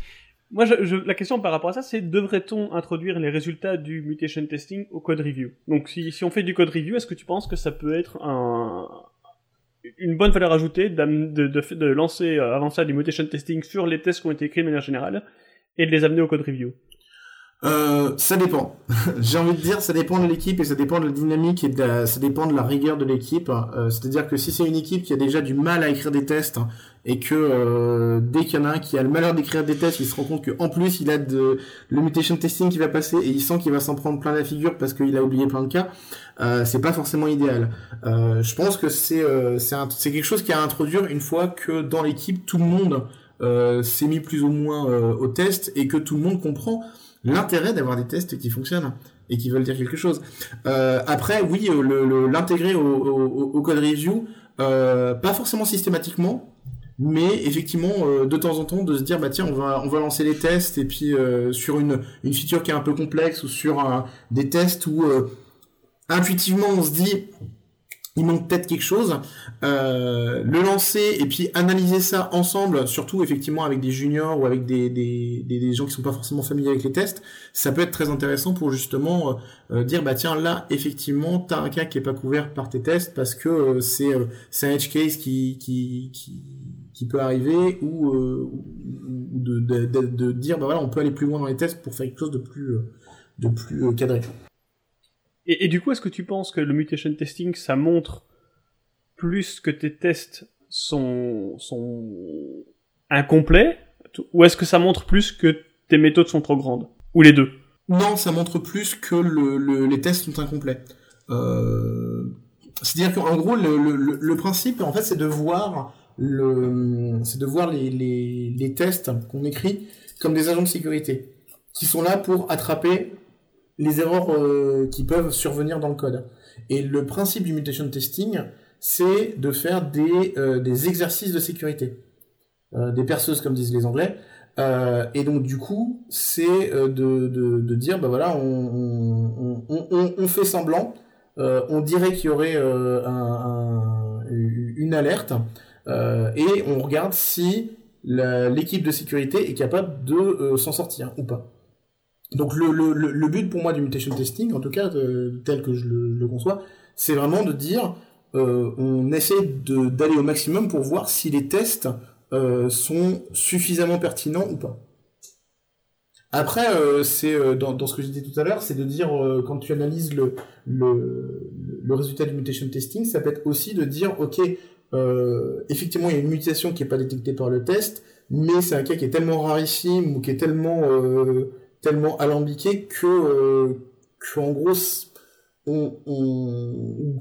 moi je, je, la question par rapport à ça c'est devrait-on introduire les résultats du mutation testing au code review? Donc si, si on fait du code review, est-ce que tu penses que ça peut être un une bonne valeur ajoutée de, de, de, de lancer euh, avant ça du mutation testing sur les tests qui ont été écrits de manière générale? Et de les amener au code review euh, ça dépend. J'ai envie de dire, ça dépend de l'équipe et ça dépend de la dynamique et de ça dépend de la rigueur de l'équipe. Euh, C'est-à-dire que si c'est une équipe qui a déjà du mal à écrire des tests et que euh, dès qu'il y en a un qui a le malheur d'écrire des tests, il se rend compte qu'en plus il a de le mutation testing qui va passer et il sent qu'il va s'en prendre plein la figure parce qu'il a oublié plein de cas, euh, c'est pas forcément idéal. Euh, je pense que c'est euh, c'est quelque chose qui a à introduire une fois que dans l'équipe tout le monde s'est mis plus ou moins au test et que tout le monde comprend l'intérêt d'avoir des tests qui fonctionnent et qui veulent dire quelque chose. Euh, après, oui, euh, l'intégrer au, au, code review, euh, pas forcément systématiquement, mais effectivement de temps en temps de se dire bah tiens on va on va lancer les tests et puis sur une une feature qui est un peu complexe ou sur des tests où intuitivement on se dit il manque peut-être quelque chose, euh, le lancer et puis analyser ça ensemble, surtout effectivement avec des juniors ou avec des, des, des, gens qui sont pas forcément familiers avec les tests, ça peut être très intéressant pour justement euh, dire bah tiens là effectivement t'as un cas qui est pas couvert par tes tests parce que euh, c'est euh, un edge case qui qui, qui peut arriver ou, de, de, de, dire bah voilà on peut aller plus loin dans les tests pour faire quelque chose de plus de plus cadré. Et, du coup, est-ce que tu penses que le mutation testing, ça montre plus que tes tests sont, sont incomplets? Ou est-ce que ça montre plus que tes méthodes sont trop grandes? Ou les deux? Non, ça montre plus que le, le, les tests sont incomplets. Euh... C'est-à-dire qu'en gros, le, principe, en fait, c'est de voir le, c'est de voir les tests qu'on écrit comme des agents de sécurité qui sont là pour attraper les erreurs euh, qui peuvent survenir dans le code. Et le principe du mutation testing, c'est de faire des, euh, des exercices de sécurité, euh, des perceuses comme disent les Anglais. et donc du coup, c'est de, de, de, dire, bah voilà, on, on, fait semblant, on dirait qu'il y aurait un, une alerte, et on regarde si l'équipe de sécurité est capable de s'en sortir ou pas. Donc le, le, le, but pour moi du mutation testing, en tout cas tel que je le, conçois, c'est vraiment de dire euh, on essaie d'aller au maximum pour voir si les tests euh, sont suffisamment pertinents ou pas. Après, euh, c'est euh, dans, dans, ce que j'ai dit tout à l'heure, c'est de dire euh, quand tu analyses le, le, le résultat du mutation testing, ça peut être aussi de dire ok, effectivement il y a une mutation qui n'est pas détectée par le test, mais c'est un cas qui est tellement rarissime ou qui est tellement tellement alambiqué que, euh, que en gros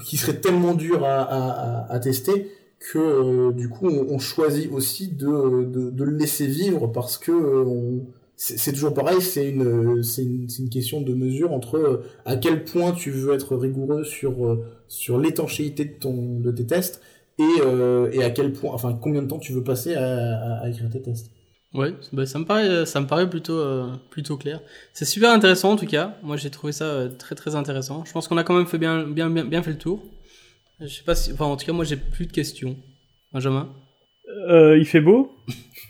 qui serait tellement dur à, à, tester que euh, du coup on, choisit aussi de, de, le laisser vivre parce que euh, c'est toujours pareil, c'est une, une, une, question de mesure entre à quel point tu veux être rigoureux sur, sur l'étanchéité de, de tes tests et, et à quel point, enfin combien de temps tu veux passer à, à écrire tes tests. Ouais, bah ça me paraît, ça me paraît plutôt, euh, plutôt clair. C'est super intéressant en tout cas. Moi, j'ai trouvé ça euh, très très intéressant. Je pense qu'on a quand même fait bien, bien, bien, bien fait le tour. Je sais pas si, enfin, en tout cas, moi, j'ai plus de questions. Benjamin? Euh, il fait beau?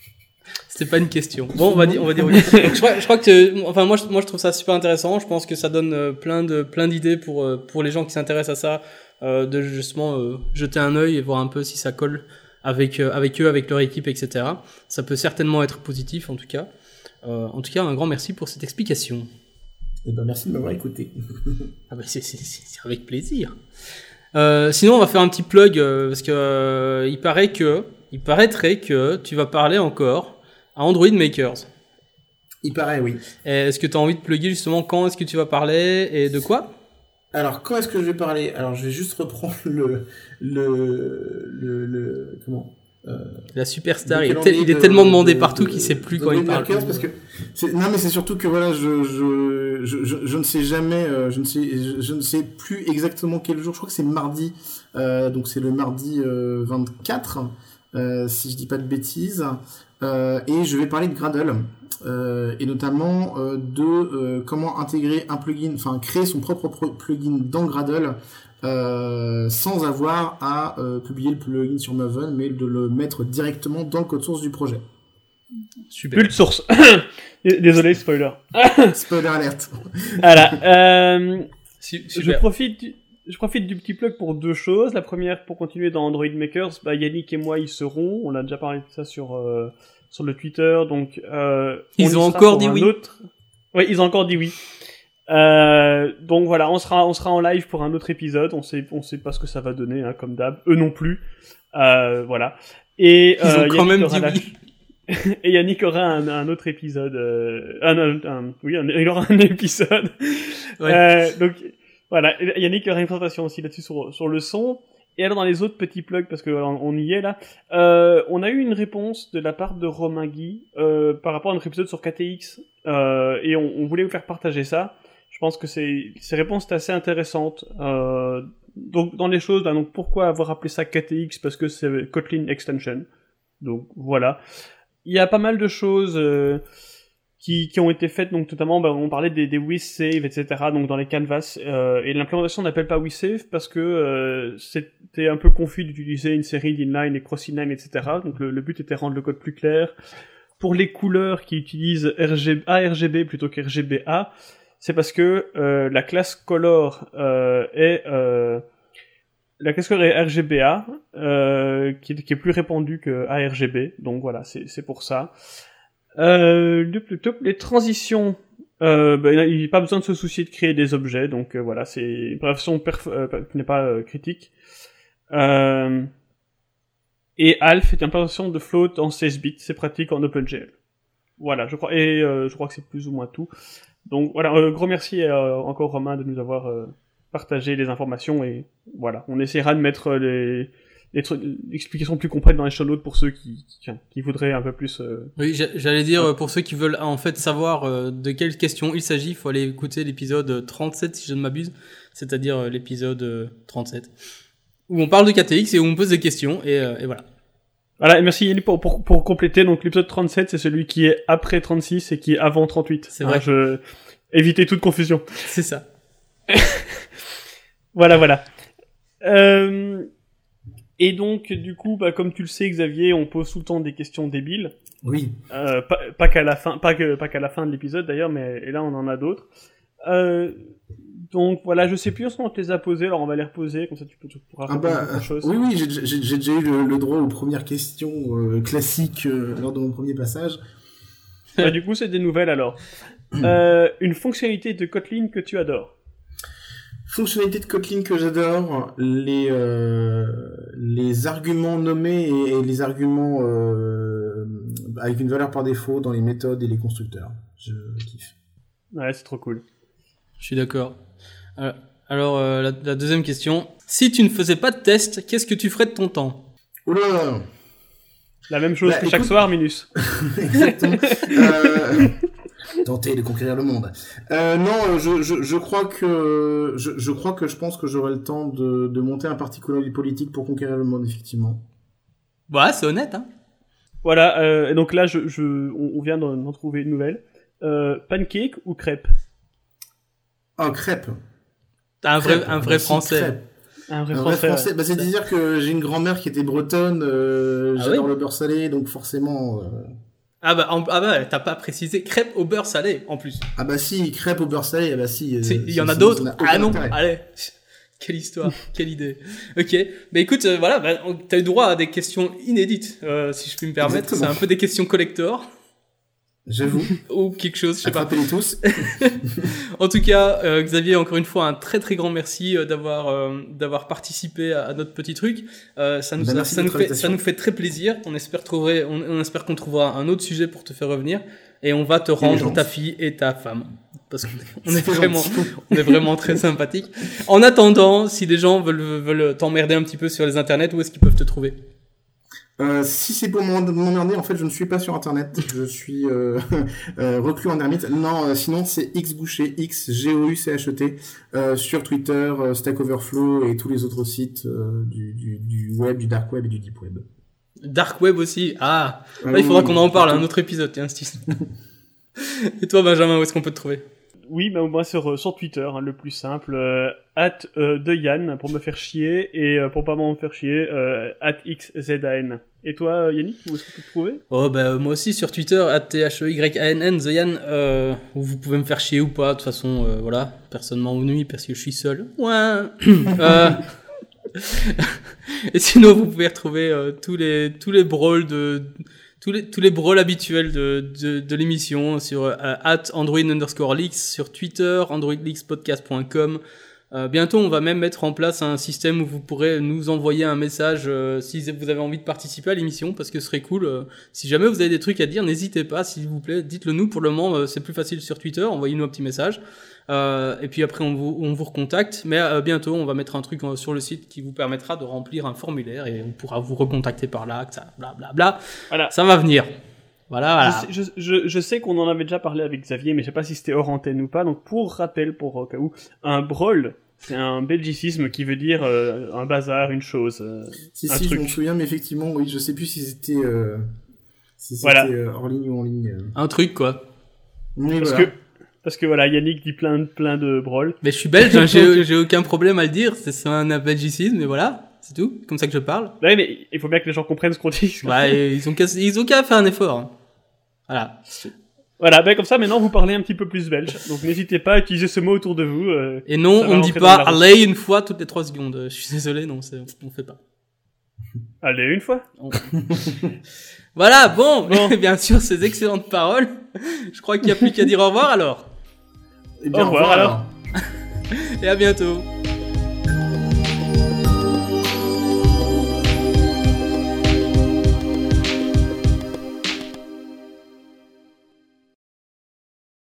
C'était pas une question. Bon, on va dire, on va dire. Oui. je, crois, je crois que, enfin, moi, je, moi, je trouve ça super intéressant. Je pense que ça donne euh, plein de, plein d'idées pour, pour les gens qui s'intéressent à ça, de justement jeter un œil et voir un peu si ça colle avec, euh, avec eux, avec leur équipe, etc. Ça peut certainement être positif en tout cas. Euh, en tout cas, un grand merci pour cette explication. Eh ben, merci de m'avoir écouté. ah ben, c'est avec plaisir. Euh, sinon, on va faire un petit plug parce que il paraît que, il paraîtrait que tu vas parler encore à Android Makers. Il paraît, oui. Est-ce que tu as envie de plugger justement quand est-ce que tu vas parler et de quoi? Alors, quand est-ce que je vais parler? Alors, je vais juste reprendre le, le, le, comment? Euh, La superstar, il, est, tellement demandé partout qu'il sait plus quand il parle. Parce que non, mais c'est surtout que voilà, je, je, je, je, ne sais jamais, euh, je ne sais, je, ne sais plus exactement quel jour. Je crois que c'est mardi, euh, donc c'est le mardi 24, si je dis pas de bêtises. et je vais parler de Gradle. Euh, et notamment euh, de euh, comment intégrer un plugin, enfin créer son propre plugin dans Gradle sans avoir à publier le plugin sur Maven, mais de le mettre directement dans le code source du projet. Super. Plus de source. Désolé, spoiler. spoiler alerte. voilà. je profite. Je profite du petit plug pour deux choses. La première, pour continuer dans Android Makers, bah, Yannick et moi y seront. On a déjà parlé de ça sur sur le Twitter. Donc, euh, ils ont encore dit oui. Autre... Oui, ils ont encore dit oui. Euh, donc voilà, on sera, on sera en live pour un autre épisode. On sait, on sait pas ce que ça va donner, hein, comme d'hab. Eux non plus. Euh, voilà. Et ils ont euh, quand même dit oui. Et Yannick aura un, un autre épisode. Euh, un, oui, il aura un épisode. Ouais. Euh, donc voilà, Yannick aura une présentation aussi là-dessus sur, sur le son. Et alors dans les autres petits plugs, parce que on y est là, euh, on a eu une réponse de la part de Romain Guy euh, par rapport à notre épisode sur KTX, euh, et on, on, voulait vous faire partager ça. Je pense que ces réponses étaient assez intéressantes. Euh, donc dans les choses, là, donc pourquoi avoir appelé ça KTX Parce que c'est Kotlin Extension. Donc voilà. Il y a pas mal de choses. Qui, ont été faites, donc notamment, bah, on parlait des, des etc., donc dans les canvas, euh, et l'implémentation n'appelle pas WeSave parce que euh, c'était un peu confus d'utiliser une série d'inline et cross-inline, etc., donc le, but était de rendre le code plus clair. Pour les couleurs qui utilisent RGB, ARGB plutôt qu'RGBA, c'est parce que euh, la classe color est la classe color est RGBA, qui, qui, est plus répandue que ARGB, donc voilà, c'est pour ça. Euh, les transitions, euh, ben, il n'y a pas besoin de se soucier de créer des objets, donc euh, voilà, c'est une version euh, qui n'est pas euh, critique. et Alf est une implémentation de float en 16 bits, c'est pratique en OpenGL. Voilà, je crois, et je crois que c'est plus ou moins tout. Donc voilà, gros merci encore Romain de nous avoir partagé les informations et voilà, on essaiera de mettre les explications plus complètes dans les show notes pour ceux qui, qui, voudraient un peu plus. Euh, oui, j'allais dire pour ceux qui veulent en fait savoir euh, de quelle question il s'agit, il faut aller écouter l'épisode 37 si je ne m'abuse, c'est-à-dire euh, l'épisode 37 où on parle de KTX et où on pose des questions et, et voilà. Voilà, et merci Yannick pour, pour, pour compléter. Donc l'épisode 37, c'est celui qui est après 36 et qui est avant 38. C'est vrai. je... Éviter toute confusion. C'est ça. voilà, voilà. Euh, et donc, du coup, bah, comme tu le sais, Xavier, on pose tout le temps des questions débiles. Oui. Euh, pas, pas qu'à la fin, pas que pas qu'à la fin de l'épisode d'ailleurs, mais et là on en a d'autres. Euh, donc voilà, je sais plus si on te les a posées, alors on va les reposer, comme ça tu, peux, tu pourras ah bah, quelque chose. Oui, oui, j'ai déjà eu le, droit aux premières questions euh, classiques euh, lors de mon premier passage. Bah, du coup, c'est des nouvelles alors. Euh, une fonctionnalité de Kotlin que tu adores. Fonctionnalité de Kotlin que j'adore, les euh, les arguments nommés et, les arguments euh, avec une valeur par défaut dans les méthodes et les constructeurs. Je kiffe. Ouais, c'est trop cool. Je suis d'accord. Euh, Alors, euh, la, la deuxième question. Si tu ne faisais pas de test, qu'est-ce que tu ferais de ton temps? Oula La même chose Bah, que chaque soir, Minus. Exactement. Euh, Tenter de conquérir le monde. Euh, non, je, je, je crois que je, je crois que je pense que j'aurai le temps de, de monter un parti politique pour conquérir le monde, effectivement. Bah, c'est honnête, hein. Voilà, euh, et donc là, je, je, on, on vient d'en trouver une nouvelle. Euh, pancake ou crêpe? Oh, crêpe. Un vrai, Crêpe. un vrai français. crêpe. Un vrai Un vrai français. français. Bah, c'est-à-dire que j'ai une grand-mère qui était bretonne, euh, Ah j'adore oui le beurre salé, donc forcément... euh, Ah bah, en- ah bah, t'as pas précisé crêpe au beurre salé, en plus. Ah bah si, crêpe au beurre salé, ah bah si. euh, Il y en a d'autres Ah non, intérêt. allez. Quelle histoire, quelle idée. Ok, bah écoute, euh, voilà, bah, t'as eu droit à des questions inédites, euh, si je puis me permettre. C'est un peu des questions collector J'avoue, ou quelque chose, je sais pas. tous. En tout cas, euh, Xavier, encore une fois, un très très grand merci euh, d'avoir euh, d'avoir participé à, à notre petit truc. Ça nous Ben, ça nous fait ça nous fait très plaisir. On espère trouver on, on espère qu'on trouvera un autre sujet pour te faire revenir et on va te rendre ta fille et ta femme parce qu'on on est vraiment on est vraiment très sympathique. En attendant, si des gens veulent veulent t'emmerder un petit peu sur les internets, où est-ce qu'ils peuvent te trouver? Euh, si c'est pour m'emmerder, en fait, je ne suis pas sur Internet. Je suis euh, euh, reclus en ermite. Non, euh, sinon c'est X Boucher, X G O U C H E T euh, sur Twitter, Stack Overflow et tous les autres sites euh, du, du, du web, du dark web et du deep web. Dark web aussi. Ah, Ah là, il faudra qu'on en parle à un autre épisode, tiens, Steve. et toi, Benjamin, où est-ce qu'on peut te trouver? Oui, bah, moi sur, euh, sur Twitter, hein, le plus simple, euh, at euh, de Yann pour me faire chier et euh, pour pas m'en faire chier, euh, at xzan. Et toi, Yannick, où est-ce qu'on peut te trouver Oh bah moi aussi sur Twitter @thyeyann The Yann euh, où vous pouvez me faire chier ou pas de toute façon voilà personne m'ennuie parce que je suis seul. Ouais Euh, et sinon vous pouvez retrouver tous les tous les brawls de tous les tous les brawls habituels de de, de l'émission sur euh, @android underscore leaks sur Twitter androidleakspodcast.com euh, bientôt, on va même mettre en place un système où vous pourrez nous envoyer un message euh, si vous avez envie de participer à l'émission, parce que ce serait cool. euh, si jamais vous avez des trucs à dire, n'hésitez pas, s'il vous plaît, dites-le nous. Pour le moment, euh, c'est plus facile sur Twitter, envoyez-nous un petit message. Euh, et puis après, on vous, on vous recontacte. Mais euh, bientôt, on va mettre un truc euh, sur le site qui vous permettra de remplir un formulaire et on pourra vous recontacter par là, que ça, bla bla bla. Voilà. Ça va venir. Voilà, voilà. Je sais, je, je- je sais qu'on en avait déjà parlé avec Xavier, mais je sais pas si c'était hors antenne ou pas. Donc pour rappel, pour au cas où, un brawl, c'est un belgicisme qui veut dire euh, un bazar, une chose. euh, Si, un si, truc. je m'en souviens, mais effectivement, oui, je sais plus si c'était euh, si c'était Voilà. euh, hors ligne ou en ligne. euh. Un truc, quoi. Oui, parce voilà. que parce que voilà, Yannick dit plein de plein de brawls. Mais je suis belge, hein, j'ai j'ai aucun problème à le dire. C'est c'est un belgicisme, mais voilà. C'est tout. Comme ça que je parle. Ouais, mais il faut bien que les gens comprennent ce qu'on dit. Bah, ils ont qu'à ils ont qu'à faire un effort. hein. Voilà. Voilà, ben comme ça maintenant vous parlez un petit peu plus belge. Donc n'hésitez pas à utiliser ce mot autour de vous. euh, Et non, on ne dit pas allez une fois toutes les trois secondes. Je suis désolé, non, c'est- on fait pas. Allez, une fois. Voilà, bon, Bon. bien sûr, ces excellentes paroles. Je crois qu'il n'y a plus qu'à dire au revoir alors. Eh bien, Au revoir, alors. Et à bientôt.